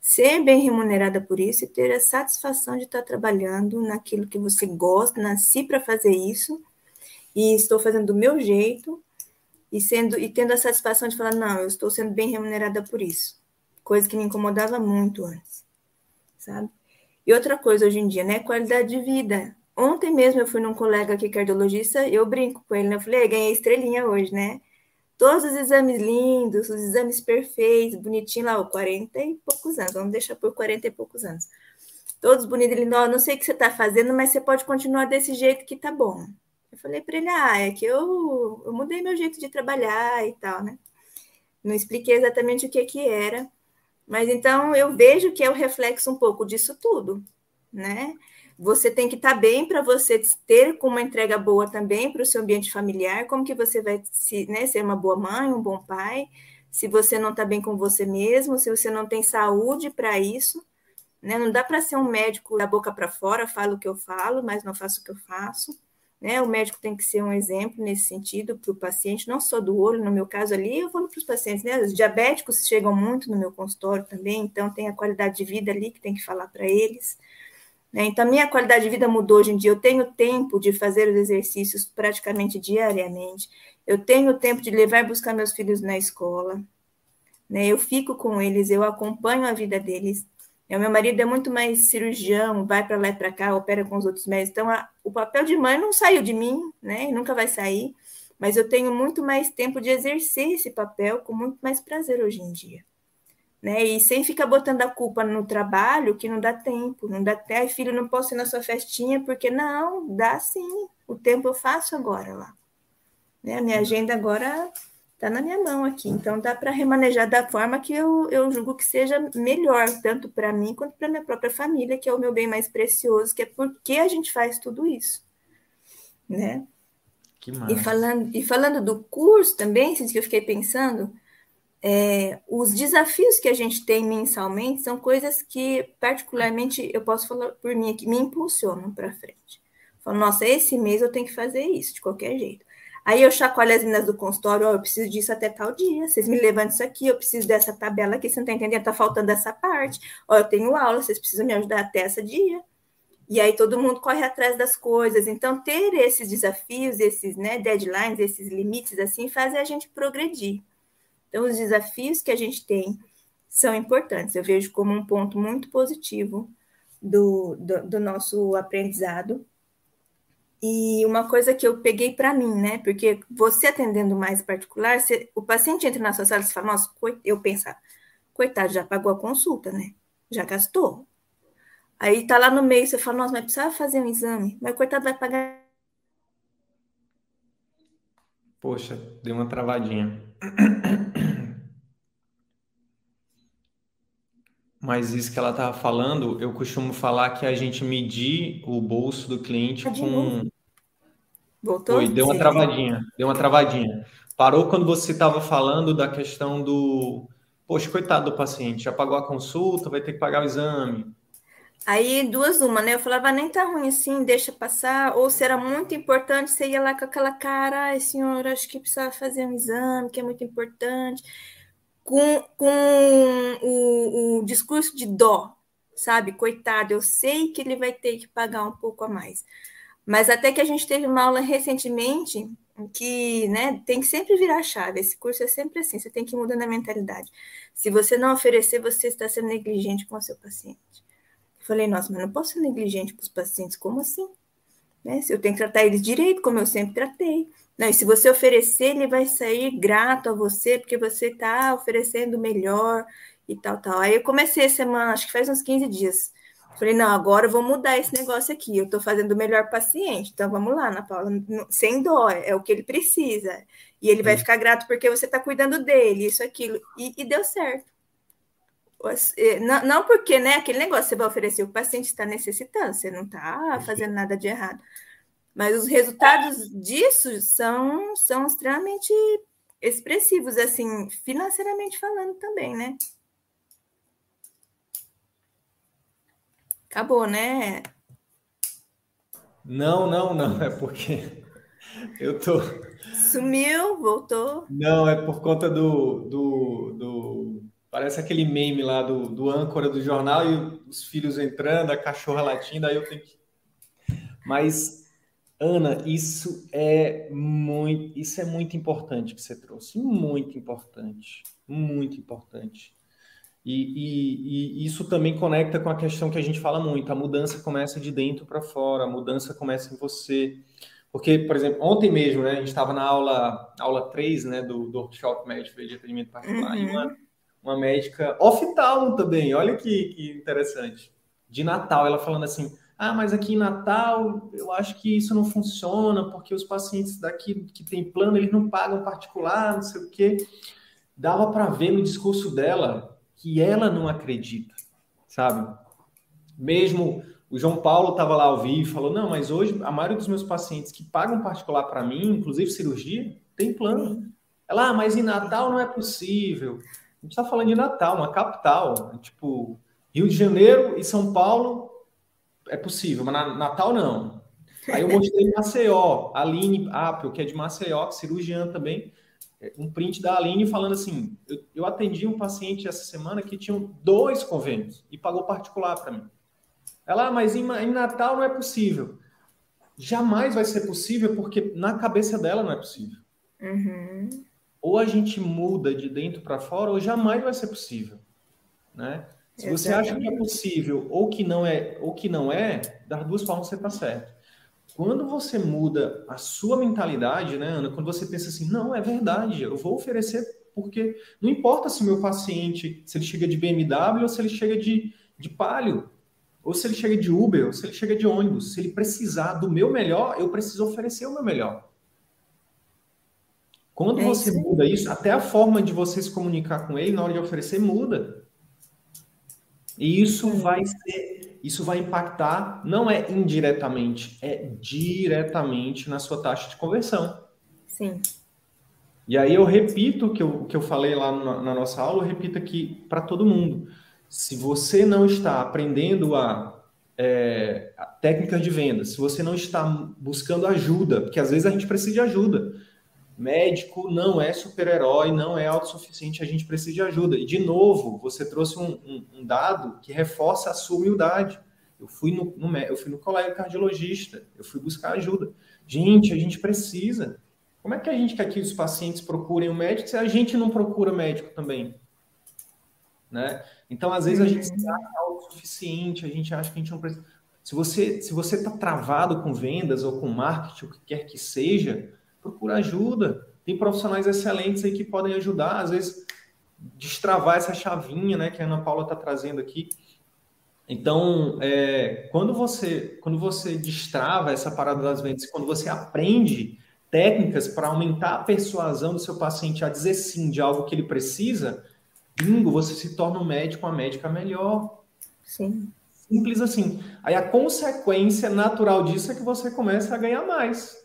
ser bem remunerada por isso e ter a satisfação de estar trabalhando naquilo que você gosta, nasci para fazer isso e estou fazendo do meu jeito e sendo e tendo a satisfação de falar não, eu estou sendo bem remunerada por isso, coisa que me incomodava muito antes, sabe? E outra coisa hoje em dia, né? Qualidade de vida. Ontem mesmo eu fui num colega aqui cardiologista, eu brinco com ele, né? Eu falei, ganhei estrelinha hoje, né? Todos os exames lindos, os exames perfeitos, bonitinho lá, ó, 40 e poucos anos, vamos deixar por 40 e poucos anos. Todos bonitos, ele, não, não sei o que você está fazendo, mas você pode continuar desse jeito que tá bom. Eu falei para ele, ah, é que eu, eu mudei meu jeito de trabalhar e tal, né? Não expliquei exatamente o que que era, Mas então eu vejo que é o reflexo um pouco disso tudo, né? Você tem que estar tá bem para você ter uma entrega boa também para o seu ambiente familiar, como que você vai se, né, ser uma boa mãe, um bom pai, se você não está bem com você mesmo, se você não tem saúde para isso, né? Não dá para ser um médico da boca para fora, falo o que eu falo, mas não faço o que eu faço. Né? O médico tem que ser um exemplo nesse sentido para o paciente, não só do olho, no meu caso ali, eu falo para os pacientes, né? Os diabéticos chegam muito no meu consultório também, então tem a qualidade de vida ali que tem que falar para eles. Né? Então, a minha qualidade de vida mudou hoje em dia. Eu tenho tempo de fazer os exercícios praticamente diariamente. Eu tenho tempo de levar e buscar meus filhos na escola. Né? Eu fico com eles, eu acompanho a vida deles. O meu marido é muito mais cirurgião, vai para lá e para cá, opera com os outros médicos. Então, a, o papel de mãe não saiu de mim, né? Nunca vai sair. Mas eu tenho muito mais tempo de exercer esse papel com muito mais prazer hoje em dia. Né? E sem ficar botando a culpa no trabalho, que não dá tempo, não dá até filho, não posso ir na sua festinha, porque não, dá sim. O tempo eu faço agora lá. Né? A minha agenda agora está na minha mão aqui. Então, dá para remanejar da forma que eu, eu julgo que seja melhor, tanto para mim quanto para minha própria família, que é o meu bem mais precioso, que é porque a gente faz tudo isso. Né? Que e, falando, e falando do curso também, que eu fiquei pensando, é, os desafios que a gente tem mensalmente são coisas que, particularmente, eu posso falar por mim aqui, me impulsionam para frente. Falo, nossa, esse mês eu tenho que fazer isso, de qualquer jeito. Aí eu chacoalho as meninas do consultório, oh, eu preciso disso até tal dia, vocês me levantam isso aqui, eu preciso dessa tabela aqui, você não está entendendo, está faltando essa parte. Ó, oh, eu tenho aula, vocês precisam me ajudar até esse dia. E aí todo mundo corre atrás das coisas. Então, ter esses desafios, esses né, deadlines, esses limites, assim, fazem a gente progredir. Então, os desafios que a gente tem são importantes. Eu vejo como um ponto muito positivo do, do, do nosso aprendizado e uma coisa que eu peguei para mim, né? Porque você atendendo mais particular, o paciente entra na sua sala e fala, nossa, eu pensar, coitado, já pagou a consulta, né? Já gastou. Aí tá lá no meio, você fala, nossa, mas precisava fazer um exame, mas coitado vai pagar. Poxa, deu uma travadinha. Mas isso que ela estava falando, eu costumo falar que a gente medir o bolso do cliente tá com. Voltou? Oi, deu uma travadinha, deu uma travadinha. Parou quando você estava falando da questão do. Poxa, coitado do paciente, já pagou a consulta, vai ter que pagar o exame. Aí, duas uma, né? Eu falava, nem tá ruim assim, deixa passar. Ou se era muito importante, você ia lá com aquela cara, ai, senhor, acho que precisava fazer um exame, que é muito importante com, com o, o discurso de dó, sabe? Coitado, eu sei que ele vai ter que pagar um pouco a mais. Mas até que a gente teve uma aula recentemente que né, tem que sempre virar chave. Esse curso é sempre assim, você tem que ir mudando a mentalidade. Se você não oferecer, você está sendo negligente com o seu paciente. Eu falei, nossa, mas não posso ser negligente com os pacientes, como assim? Né? Eu tenho que tratar eles direito, como eu sempre tratei. Não, e se você oferecer, ele vai sair grato a você, porque você está oferecendo melhor e tal, tal. Aí eu comecei a semana, acho que faz uns 15 dias. Falei, não, agora eu vou mudar esse negócio aqui. Eu estou fazendo o melhor paciente. Então vamos lá, Ana Paula, sem dó, é o que ele precisa. E ele vai ficar grato porque você está cuidando dele, isso, aquilo. E, e deu certo. Eh, não, não, porque, né, aquele negócio você vai oferecer, o paciente está necessitando, você não está fazendo nada de errado. Mas os resultados disso são, são extremamente expressivos, assim, financeiramente falando também, né? Acabou, né? Não, não, não, é porque (laughs) eu tô. Sumiu, voltou. Não, é por conta do. do, do... Parece aquele meme lá do, do âncora do jornal e os filhos entrando, a cachorra latindo, aí eu tenho que. Mas Ana, isso é muito, isso é muito importante que você trouxe, muito importante, muito importante. E, e, e, isso também conecta com a questão que a gente fala muito: a mudança começa de dentro para fora, a mudança começa em você. Porque, por exemplo, ontem mesmo, né, a gente estava na aula, aula 3 né, do, do workshop médico de atendimento particular, uhum. e uma, uma médica oftalmo também, olha que, que interessante, de Natal, ela falando assim ah, mas aqui em Natal eu acho que isso não funciona, porque os pacientes daqui que tem plano, eles não pagam particular, não sei o quê. Dava para ver no discurso dela que ela não acredita, sabe? Mesmo o João Paulo estava lá ao vivo e falou: não, mas hoje a maioria dos meus pacientes que pagam particular para mim, inclusive cirurgia, tem plano. Ela, ah, mas em Natal não é possível. A gente está falando de Natal, uma capital. Tipo, Rio de Janeiro e São Paulo é possível, mas na, Natal não. Aí eu mostrei Maceió, Aline Apple, que é de Maceió, cirurgiã também, é, um print da Aline falando assim: eu, eu atendi um paciente essa semana que tinha dois convênios e pagou particular para mim. Ela, ah, mas em, em Natal não é possível. Jamais vai ser possível porque na cabeça dela não é possível. Uhum. Ou a gente muda de dentro para fora, ou jamais vai ser possível, né? Se você acha que é possível ou que não é, ou que não é, das duas formas você está certo. Quando você muda a sua mentalidade, né, Ana? Quando você pensa assim, não, é verdade, eu vou oferecer porque não importa se o meu paciente, se ele chega de BMW ou se ele chega de, de Palio, ou se ele chega de Uber, ou se ele chega de ônibus. Se ele precisar do meu melhor, eu preciso oferecer o meu melhor. Quando é você isso. muda isso, até a forma de você se comunicar com ele na hora de oferecer muda. E isso vai ser, isso vai impactar, não é indiretamente, é diretamente na sua taxa de conversão. Sim. E aí eu repito o que eu, que eu falei lá na, na nossa aula, eu repito aqui para todo mundo. Se você não está aprendendo a, é, a técnicas de venda, se você não está buscando ajuda, porque às vezes a gente precisa de ajuda. Médico não é super-herói, não é autossuficiente, a gente precisa de ajuda. E, de novo, você trouxe um, um, um dado que reforça a sua humildade. Eu fui no, no, eu fui no colega cardiologista, eu fui buscar ajuda. Gente, a gente precisa. Como é que a gente quer que os pacientes procurem o um médico se a gente não procura médico também? Né? Então, às vezes, a gente se acha autossuficiente, a gente acha que a gente não precisa. Se você se você está travado com vendas ou com marketing, o que quer que seja, procura ajuda. Tem profissionais excelentes aí que podem ajudar, às vezes, destravar essa chavinha, né, que a Ana Paula está trazendo aqui. Então, é, quando você quando você destrava essa parada das vendas, quando você aprende técnicas para aumentar a persuasão do seu paciente a dizer sim de algo que ele precisa, bingo, você se torna um médico, uma médica melhor. Sim. Simples assim. Aí a consequência natural disso é que você começa a ganhar mais.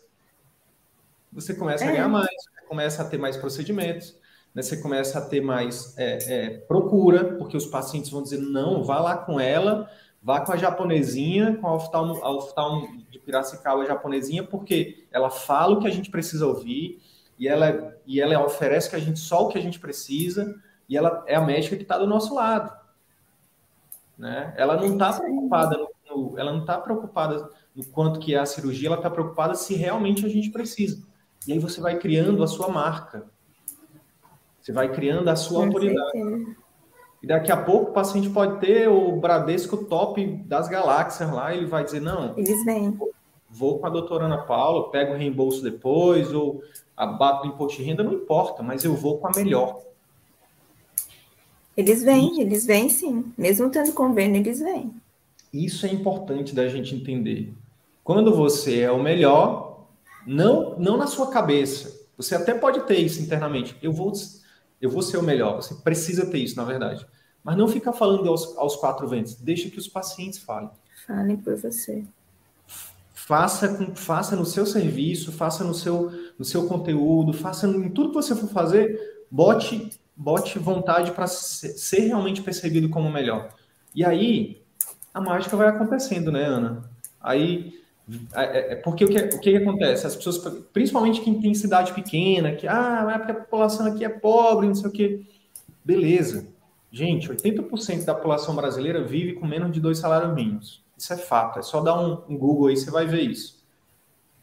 Você começa é. a ganhar mais, começa a ter mais procedimentos, né? você começa a ter mais é, é, procura, porque os pacientes vão dizer, não, vá lá com ela, vá com a japonesinha, com a oftalmo, a oftalmo de Piracicaba japonesinha, porque ela fala o que a gente precisa ouvir, e ela, e ela oferece que a gente só o que a gente precisa, e ela é a médica que está do nosso lado. Né? Ela não está preocupada no, no, ela não está preocupada no quanto que é a cirurgia, ela está preocupada se realmente a gente precisa. E aí você vai criando a sua marca. Você vai criando a sua autoridade. E daqui a pouco o paciente pode ter o Bradesco top das galáxias lá, ele vai dizer, não. Eles vêm. Vou com a doutora Ana Paula, pego o reembolso depois, ou abato o imposto de renda, não importa, mas eu vou com a melhor. Eles vêm, eles vêm sim. Mesmo tendo convênio, eles vêm. Isso é importante da gente entender. Quando você é o melhor, não, não na sua cabeça. Você até pode ter isso internamente. Eu vou, eu vou ser o melhor. Você precisa ter isso, na verdade. Mas não fica falando aos, aos quatro ventos. Deixa que os pacientes falem. Falem por você. Faça, faça no seu serviço, faça no seu, no seu conteúdo, faça em tudo que você for fazer, bote bote vontade para ser realmente percebido como melhor. E aí, a mágica vai acontecendo, né, Ana? Aí, é, é, é porque o que, o que acontece? As pessoas, principalmente quem tem cidade pequena, que, ah, é porque a população aqui é pobre, não sei o quê. Beleza. Gente, 80% da população brasileira vive com menos de dois salários mínimos. Isso é fato. É só dar um, um Google aí, você vai ver isso.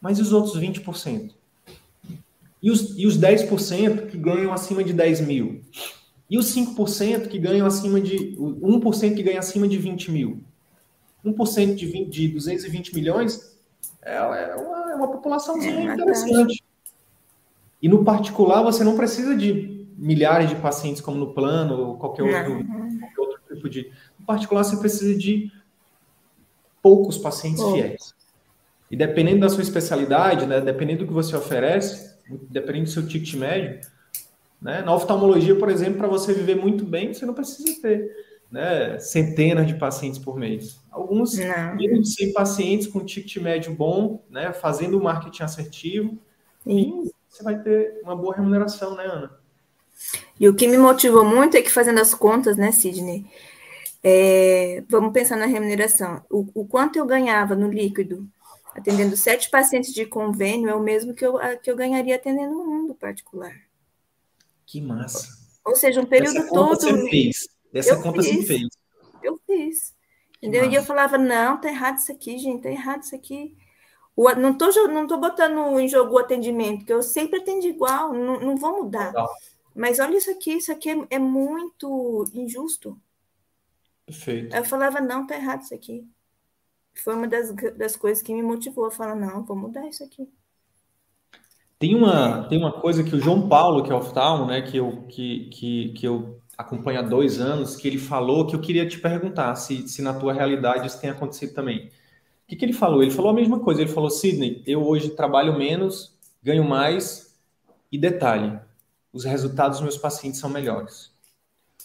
Mas e os outros 20%? E os, e os 10% que ganham acima de 10 mil? E os 5% que ganham acima de. 1% que ganha acima de 20 mil? 1% de, 20, de 220 milhões é, é, uma, é uma populaçãozinha é interessante. E no particular, você não precisa de milhares de pacientes como no plano ou qualquer outro, qualquer outro tipo de. No particular, você precisa de poucos pacientes fiéis. E dependendo da sua especialidade, né, dependendo do que você oferece, dependendo do seu ticket médio, Né? Na oftalmologia, por exemplo, para você viver muito bem, você não precisa ter né, centenas de pacientes por mês. Alguns menos de 100 pacientes com ticket médio bom, né, fazendo o marketing assertivo, e você vai ter uma boa remuneração, né, Ana? E o que me motivou muito é que fazendo as contas, né, Sidney? É, vamos pensar na remuneração. O, o, quanto eu ganhava no líquido atendendo sete pacientes de convênio é o mesmo que eu, que eu ganharia atendendo um mundo particular. Que massa. Ou seja, um período Essa todo. Você fez. Dessa eu conta fiz, fez. Eu fiz. Entendeu? E eu falava, não, tá errado isso aqui, gente, tá errado isso aqui. O, não, tô, não tô botando em jogo o atendimento, que eu sempre atendi igual, não, não vou mudar. Legal. Mas olha isso aqui, isso aqui é, é muito injusto. Perfeito. Eu falava, não, tá errado isso aqui. Foi uma das, das coisas que me motivou a falar, não, vou mudar isso aqui. Tem uma, tem uma coisa que o João Paulo, que é oftalmo, né, que eu, que, que, que eu acompanho há dois anos, que ele falou que eu queria te perguntar se, se na tua realidade isso tem acontecido também. O que, que ele falou? Ele falou a mesma coisa. Ele falou, Sidney, eu hoje trabalho menos, ganho mais, e detalhe, os resultados dos meus pacientes são melhores.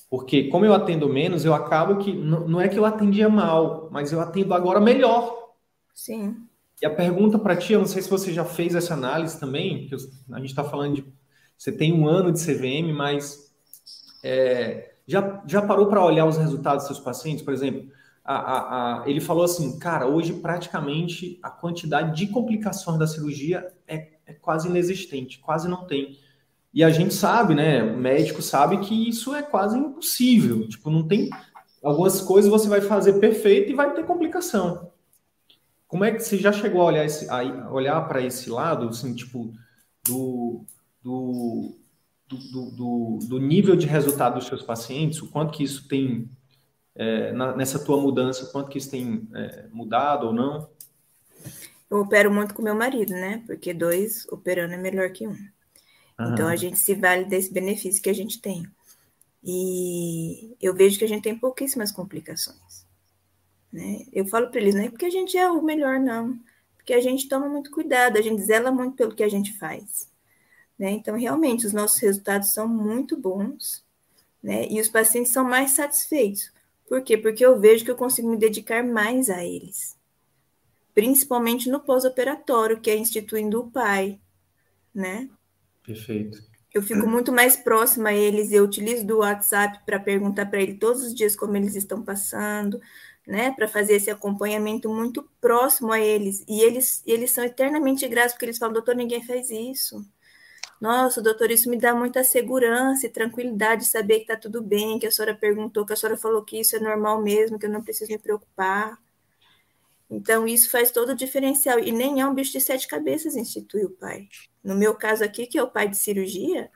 Porque como eu atendo menos, eu acabo que não é que eu atendia mal, mas eu atendo agora melhor. Sim. E a pergunta para ti, eu não sei se você já fez essa análise também, que a gente está falando de você tem um ano de CVM, mas é, já, já parou para olhar os resultados dos seus pacientes? Por exemplo, a, a, a, ele falou assim, cara, hoje praticamente a quantidade de complicações da cirurgia é, é quase inexistente, quase não tem. E a gente sabe, né? O médico sabe que isso é quase impossível. Tipo, não tem. Algumas coisas você vai fazer perfeito e vai ter complicação. Como é que você já chegou a olhar, esse, olhar para esse lado, assim, tipo, do, do, do, do, do, nível de resultado dos seus pacientes, o quanto que isso tem, é, na, nessa tua mudança, o quanto que isso tem é, mudado ou não? Eu opero muito com meu marido, né? Porque dois operando é melhor que um. Uhum. Então a gente se vale desse benefício que a gente tem. E eu vejo que a gente tem pouquíssimas complicações. Né? Eu falo para eles, não é porque a gente é o melhor, não. Porque a gente toma muito cuidado, a gente zela muito pelo que a gente faz. Né? Então, realmente, os nossos resultados são muito bons. Né? E os pacientes são mais satisfeitos. Por quê? Porque eu vejo que eu consigo me dedicar mais a eles. Principalmente no pós-operatório, que é instituindo o pai, né? Perfeito. Eu fico muito mais próxima a eles, eu utilizo do WhatsApp para perguntar para eles todos os dias como eles estão passando, né, para fazer esse acompanhamento muito próximo a eles. E eles, eles são eternamente gratos, porque eles falam, doutor, ninguém faz isso. Nossa, doutor, isso me dá muita segurança e tranquilidade de saber que está tudo bem, que a senhora perguntou, que a senhora falou que isso é normal mesmo, que eu não preciso me preocupar. Então, isso faz todo o diferencial. E nem é um bicho de sete cabeças instituir o pai. No meu caso aqui, que é o pai de cirurgia,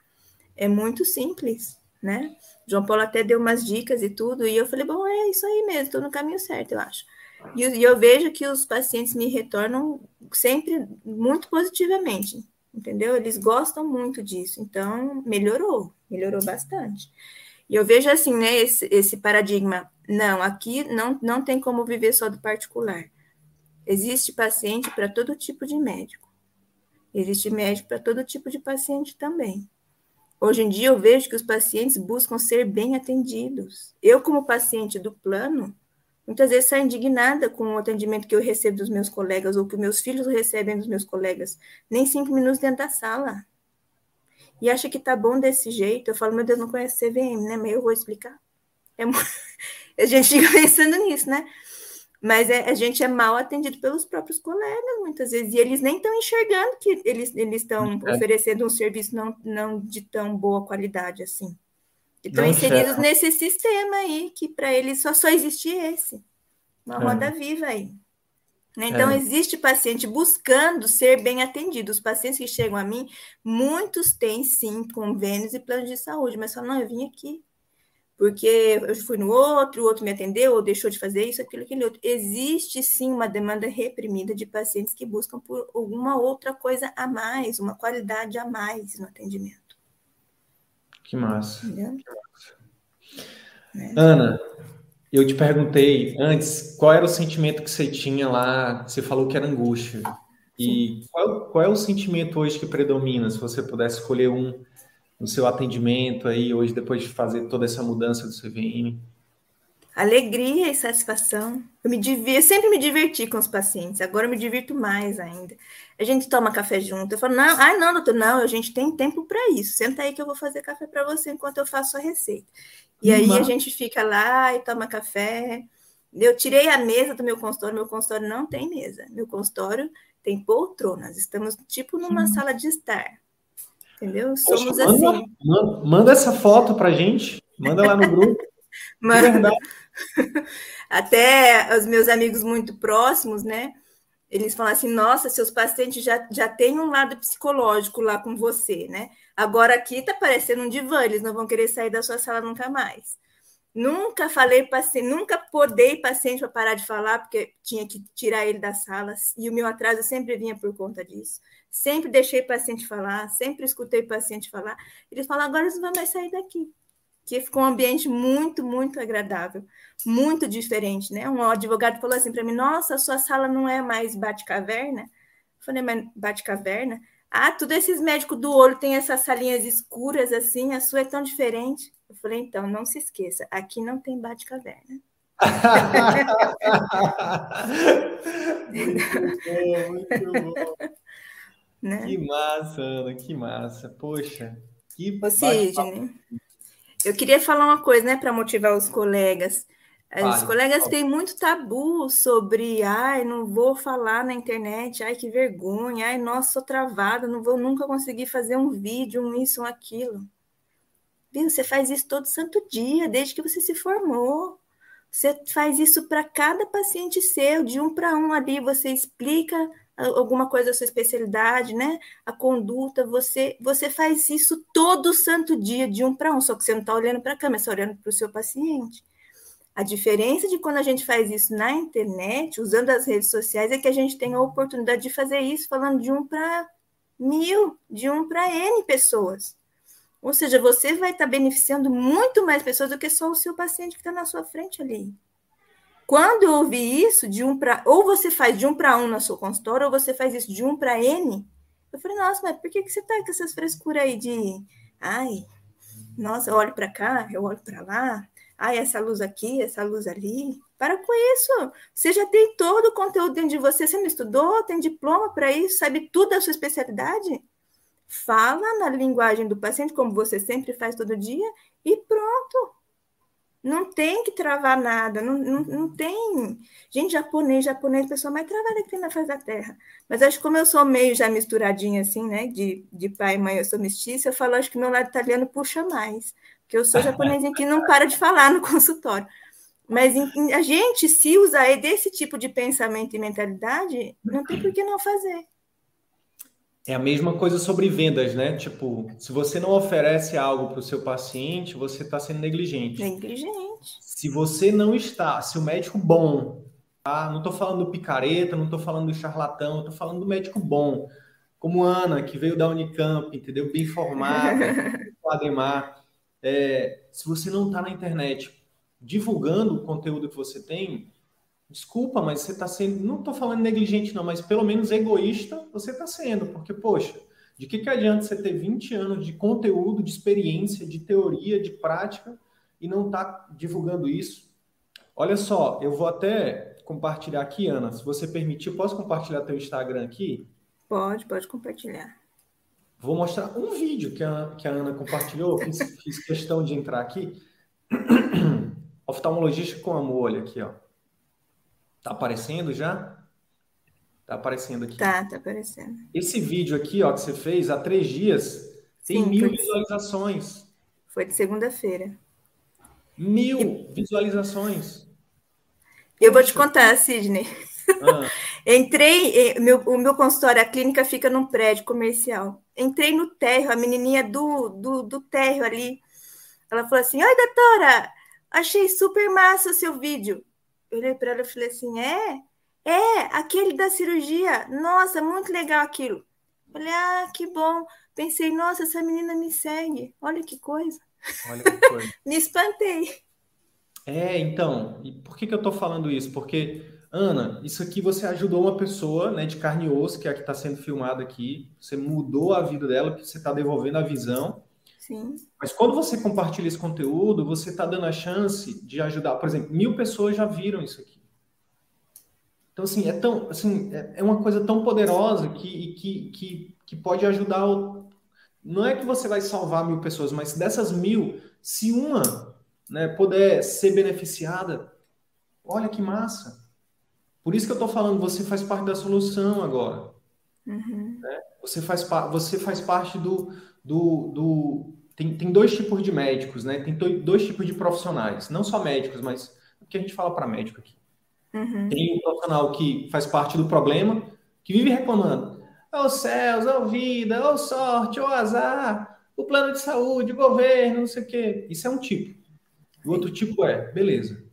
é muito simples, né? João Paulo até deu umas dicas e tudo, e eu falei, bom, é isso aí mesmo, estou no caminho certo, eu acho. E eu vejo que os pacientes me retornam sempre muito positivamente, entendeu? Eles gostam muito disso, então melhorou, melhorou bastante. E eu vejo assim, né, esse, esse paradigma, não, aqui não, não tem como viver só do particular. Existe paciente para todo tipo de médico. Existe médico para todo tipo de paciente também. Hoje em dia eu vejo que os pacientes buscam ser bem atendidos. Eu, como paciente do plano, muitas vezes saio indignada com o atendimento que eu recebo dos meus colegas ou que meus filhos recebem dos meus colegas. Nem cinco minutos dentro da sala. E acha que tá bom desse jeito. Eu falo, meu Deus, não conhece CVM, né? Mas eu vou explicar. É... (laughs) A gente fica (laughs) pensando nisso, né? mas é, a gente é mal atendido pelos próprios colegas, muitas vezes, e eles nem estão enxergando que eles estão é. oferecendo um serviço não, não de tão boa qualidade assim. Estão inseridos nesse sistema aí, que para eles só, só existe esse. Uma é. roda viva aí. Né? Então, é. existe paciente buscando ser bem atendido. Os pacientes que chegam a mim, muitos têm sim convênios e planos de saúde, mas falam, não, eu vim aqui porque eu fui no outro, o outro me atendeu, ou deixou de fazer isso, aquilo, aquele outro. Existe sim uma demanda reprimida de pacientes que buscam por alguma outra coisa a mais, uma qualidade a mais no atendimento. Que massa. Entendeu? É. Ana, eu te perguntei antes qual era o sentimento que você tinha lá, você falou que era angústia. E qual, qual, é o sentimento hoje que predomina, se você pudesse escolher um no seu atendimento aí hoje, depois de fazer toda essa mudança do CVM? Alegria e satisfação. Eu me divi, eu sempre me diverti com os pacientes, agora eu me divirto mais ainda. A gente toma café junto. Eu falo, não, ai não, doutor, não, a gente tem tempo para isso. Senta aí que eu vou fazer café para você enquanto eu faço a receita. E aí a gente fica lá e toma café. Eu tirei a mesa do meu consultório, meu consultório não tem mesa. Meu consultório tem poltronas. Estamos tipo numa sala de estar. Entendeu? Somos Poxa, manda, assim. Manda, manda, essa foto pra gente. Manda lá no grupo. (laughs) manda. (laughs) Até os meus amigos muito próximos, né? Eles falam assim: nossa, seus pacientes já, já têm um lado psicológico lá com você, né? Agora aqui tá parecendo um divã, eles não vão querer sair da sua sala nunca mais. Nunca falei paciente, nunca podei paciente para parar de falar, porque tinha que tirar ele das salas, e o meu atraso sempre vinha por conta disso. Sempre deixei paciente falar, sempre escutei paciente falar. Eles falam, agora eles não vão mais sair daqui. Que ficou um ambiente muito, muito agradável, muito diferente, né? Um advogado falou assim para mim: Nossa, a sua sala não é mais bate-caverna? Eu falei, mas bate-caverna? Ah, todos esses médicos do olho têm essas salinhas escuras assim, a sua é tão diferente. Eu falei, então, não se esqueça, aqui não tem bate-caverna. (laughs) muito bom, muito bom. (laughs) Né? Que massa, Ana, que massa. Poxa, que Ô, Sidney, eu queria falar uma coisa, né, para motivar os colegas. Os colegas têm muito tabu sobre, ai, não vou falar na internet, ai, que vergonha, ai, nossa, sou travada, não vou nunca conseguir fazer um vídeo, um isso, um aquilo. Viu? Você faz isso todo santo dia, desde que você se formou. Você faz isso para cada paciente seu, de um para um ali, você explica alguma coisa da sua especialidade, né? A conduta, você você faz isso todo santo dia, de um para um, só que você não está olhando para a câmera, está olhando para o seu paciente. A diferença de quando a gente faz isso na internet, usando as redes sociais, é que a gente tem a oportunidade de fazer isso falando de um para mil, de um para N pessoas. Ou seja, você vai estar beneficiando muito mais pessoas do que só o seu paciente que está na sua frente ali. Quando eu ouvi isso, de um para. Ou você faz de um para um na sua consultória, ou você faz isso de um para N, eu falei, nossa, mas por que, que você está com essas frescuras aí de. Ai, nossa, eu olho para cá, eu olho para lá, ah, essa luz aqui, essa luz ali. Para com isso. Você já tem todo o conteúdo dentro de você. Você não estudou, tem diploma para isso, sabe tudo da sua especialidade? Fala na linguagem do paciente, como você sempre faz todo dia, e pronto. Não tem que travar nada, não, não, não tem. Gente, japonês, japonês, pessoa mais travada que tem na face da terra. Mas acho que como eu sou meio já misturadinha assim, né? De, de pai e mãe, eu sou mestiça, eu falo, acho que meu lado italiano puxa mais que eu sou japonesinha que não (laughs) para de falar no consultório. Mas a gente, se usar desse tipo de pensamento e mentalidade, não tem por que não fazer. É a mesma coisa sobre vendas, né? Tipo, se você não oferece algo para o seu paciente, você está sendo negligente. Negligente. Se você não está, se o médico bom, tá? Não estou falando do picareta, não estou falando do charlatão, estou falando do médico bom, como Ana, que veio da Unicamp, entendeu? Bem formada, (laughs) o Ademar é, se você não está na internet divulgando o conteúdo que você tem, desculpa, mas você está sendo, não estou falando negligente não, mas pelo menos egoísta você está sendo, porque, poxa, de que, que adianta você ter 20 anos de conteúdo, de experiência, de teoria, de prática e não tá divulgando isso? Olha só, eu vou até compartilhar aqui, Ana, se você permitir, posso compartilhar teu Instagram aqui? Pode, pode compartilhar. Vou mostrar um vídeo que a, que a Ana compartilhou, fiz, (laughs) fiz questão de entrar aqui. (clears throat) Oftalmologista com amor, olha aqui, ó. Tá aparecendo já? Tá aparecendo aqui. Tá, tá aparecendo. Esse vídeo aqui, ó, que você fez há três dias, tem Sim, mil foi visualizações. Foi de segunda-feira. Mil e... visualizações. Eu vou te contar, Sidney. Ah. (laughs) Entrei, meu, o meu consultório, a clínica fica num prédio comercial. Entrei no térreo, a menininha do, do, do térreo ali. Ela falou assim: Oi, doutora, achei super massa o seu vídeo. Eu olhei para ela e falei assim: É? É, aquele da cirurgia. Nossa, muito legal aquilo. Falei: Ah, que bom. Pensei: Nossa, essa menina me segue. Olha que coisa. Olha que coisa. (laughs) me espantei. É, então, e por que, que eu estou falando isso? Porque Ana, isso aqui você ajudou uma pessoa né, de carne e osso, que é a que está sendo filmada aqui. Você mudou a vida dela, porque você está devolvendo a visão. Sim. Mas quando você compartilha esse conteúdo, você está dando a chance de ajudar. Por exemplo, mil pessoas já viram isso aqui. Então, assim, é, tão, assim, é, é uma coisa tão poderosa que, que, que, que pode ajudar. O... Não é que você vai salvar mil pessoas, mas dessas mil, se uma né, puder ser beneficiada, olha que massa. Por isso que eu estou falando, você faz parte da solução agora. Uhum. Né? Você, faz, você faz parte do. Do, do tem, tem dois tipos de médicos, né? Tem dois tipos de profissionais. Não só médicos, mas. O que a gente fala para médico aqui? Uhum. Tem um profissional que faz parte do problema, que vive reclamando. Ô oh, céus, ô oh, vida, ô oh, sorte, ô azar, o plano de saúde, o governo, não sei o quê. Isso é um tipo. O outro tipo é, beleza.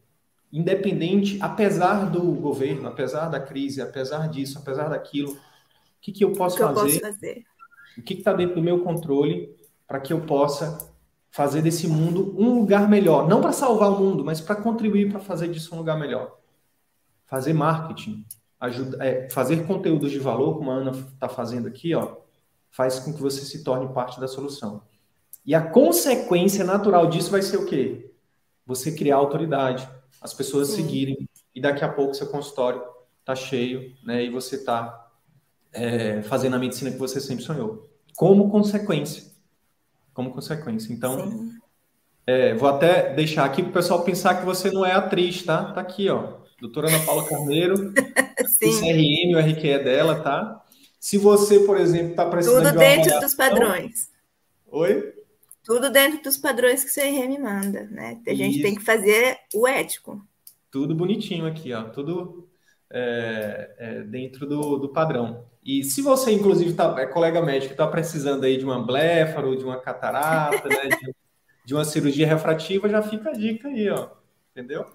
Independente, apesar do governo, apesar da crise, apesar disso, apesar daquilo, o que, que eu posso o que fazer? Eu posso fazer? O que está dentro do meu controle para que eu possa fazer desse mundo um lugar melhor? Não para salvar o mundo, mas para contribuir para fazer disso um lugar melhor fazer marketing, ajuda, é, fazer conteúdos de valor, como a Ana está fazendo aqui, ó, faz com que você se torne parte da solução. E a consequência natural disso vai ser o quê? Você criar autoridade, as pessoas Sim. seguirem, e daqui a pouco seu consultório está cheio, né? E você está é, fazendo a medicina que você sempre sonhou. Como consequência. Como consequência. Então, é, vou até deixar aqui para o pessoal pensar que você não é atriz, tá? Tá aqui, ó. Doutora Ana Paula Carneiro, (laughs) o CRM, o RQE dela, tá? Se você, por exemplo, está precisando Tudo de dentro avaliação... dos padrões. Oi? Tudo dentro dos padrões que o CRM manda, né? A gente Isso. tem que fazer o ético. Tudo bonitinho aqui, ó. Tudo é, é, dentro do, do padrão. E se você, inclusive, tá, é colega médico, está precisando aí de uma blefaro, de uma catarata, né, de, de, uma cirurgia refrativa, já fica a dica aí, ó. Entendeu?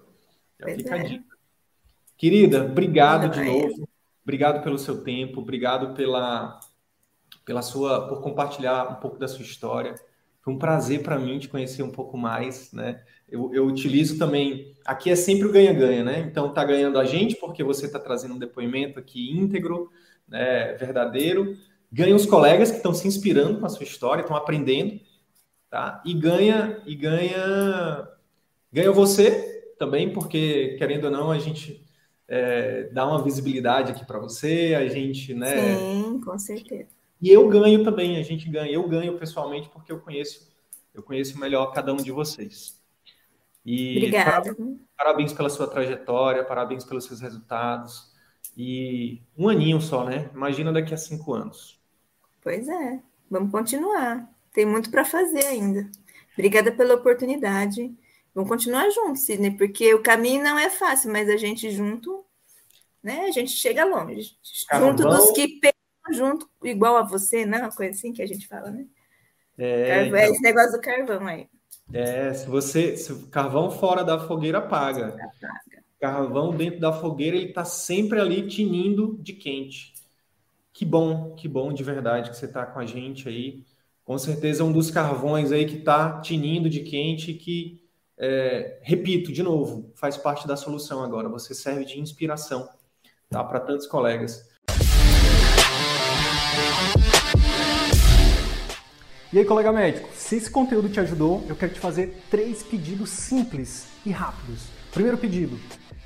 Já pois fica é. a dica. Querida, obrigado de novo. Obrigado pelo seu tempo, obrigado pela, pela sua, por compartilhar um pouco da sua história. Foi um prazer para mim te conhecer um pouco mais, né? Eu, eu utilizo também. Aqui é sempre o ganha-ganha, né? Então tá ganhando a gente porque você está trazendo um depoimento aqui íntegro, né? Verdadeiro. Ganha os colegas que estão se inspirando com a sua história, estão aprendendo, tá? E ganha e ganha ganha você também, porque querendo ou não a gente é, dar uma visibilidade aqui para você, a gente, né? Sim, com certeza. E eu ganho também, a gente ganha. Eu ganho pessoalmente porque eu conheço, eu conheço melhor cada um de vocês. E Obrigada. Parabéns pela sua trajetória, parabéns pelos seus resultados. E um aninho só, né? Imagina daqui a cinco anos. Pois é, vamos continuar. Tem muito para fazer ainda. Obrigada pela oportunidade. Vamos continuar juntos, Sidney, porque o caminho não é fácil, mas a gente junto, né? A gente chega longe. Carvão. Junto dos que pegam junto, igual a você, não? Coisa assim que a gente fala, né? É, carvão, é então. esse negócio do carvão aí. É, se você. Se carvão fora da fogueira apaga. apaga. Carvão dentro da fogueira, ele está sempre ali tinindo de quente. Que bom, que bom de verdade que você está com a gente aí. Com certeza é um dos carvões aí que está tinindo de quente que é, repito de novo, faz parte da solução agora. Você serve de inspiração tá, para tantos colegas. E aí, colega médico, se esse conteúdo te ajudou, eu quero te fazer três pedidos simples e rápidos. Primeiro pedido,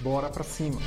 Bora pra cima!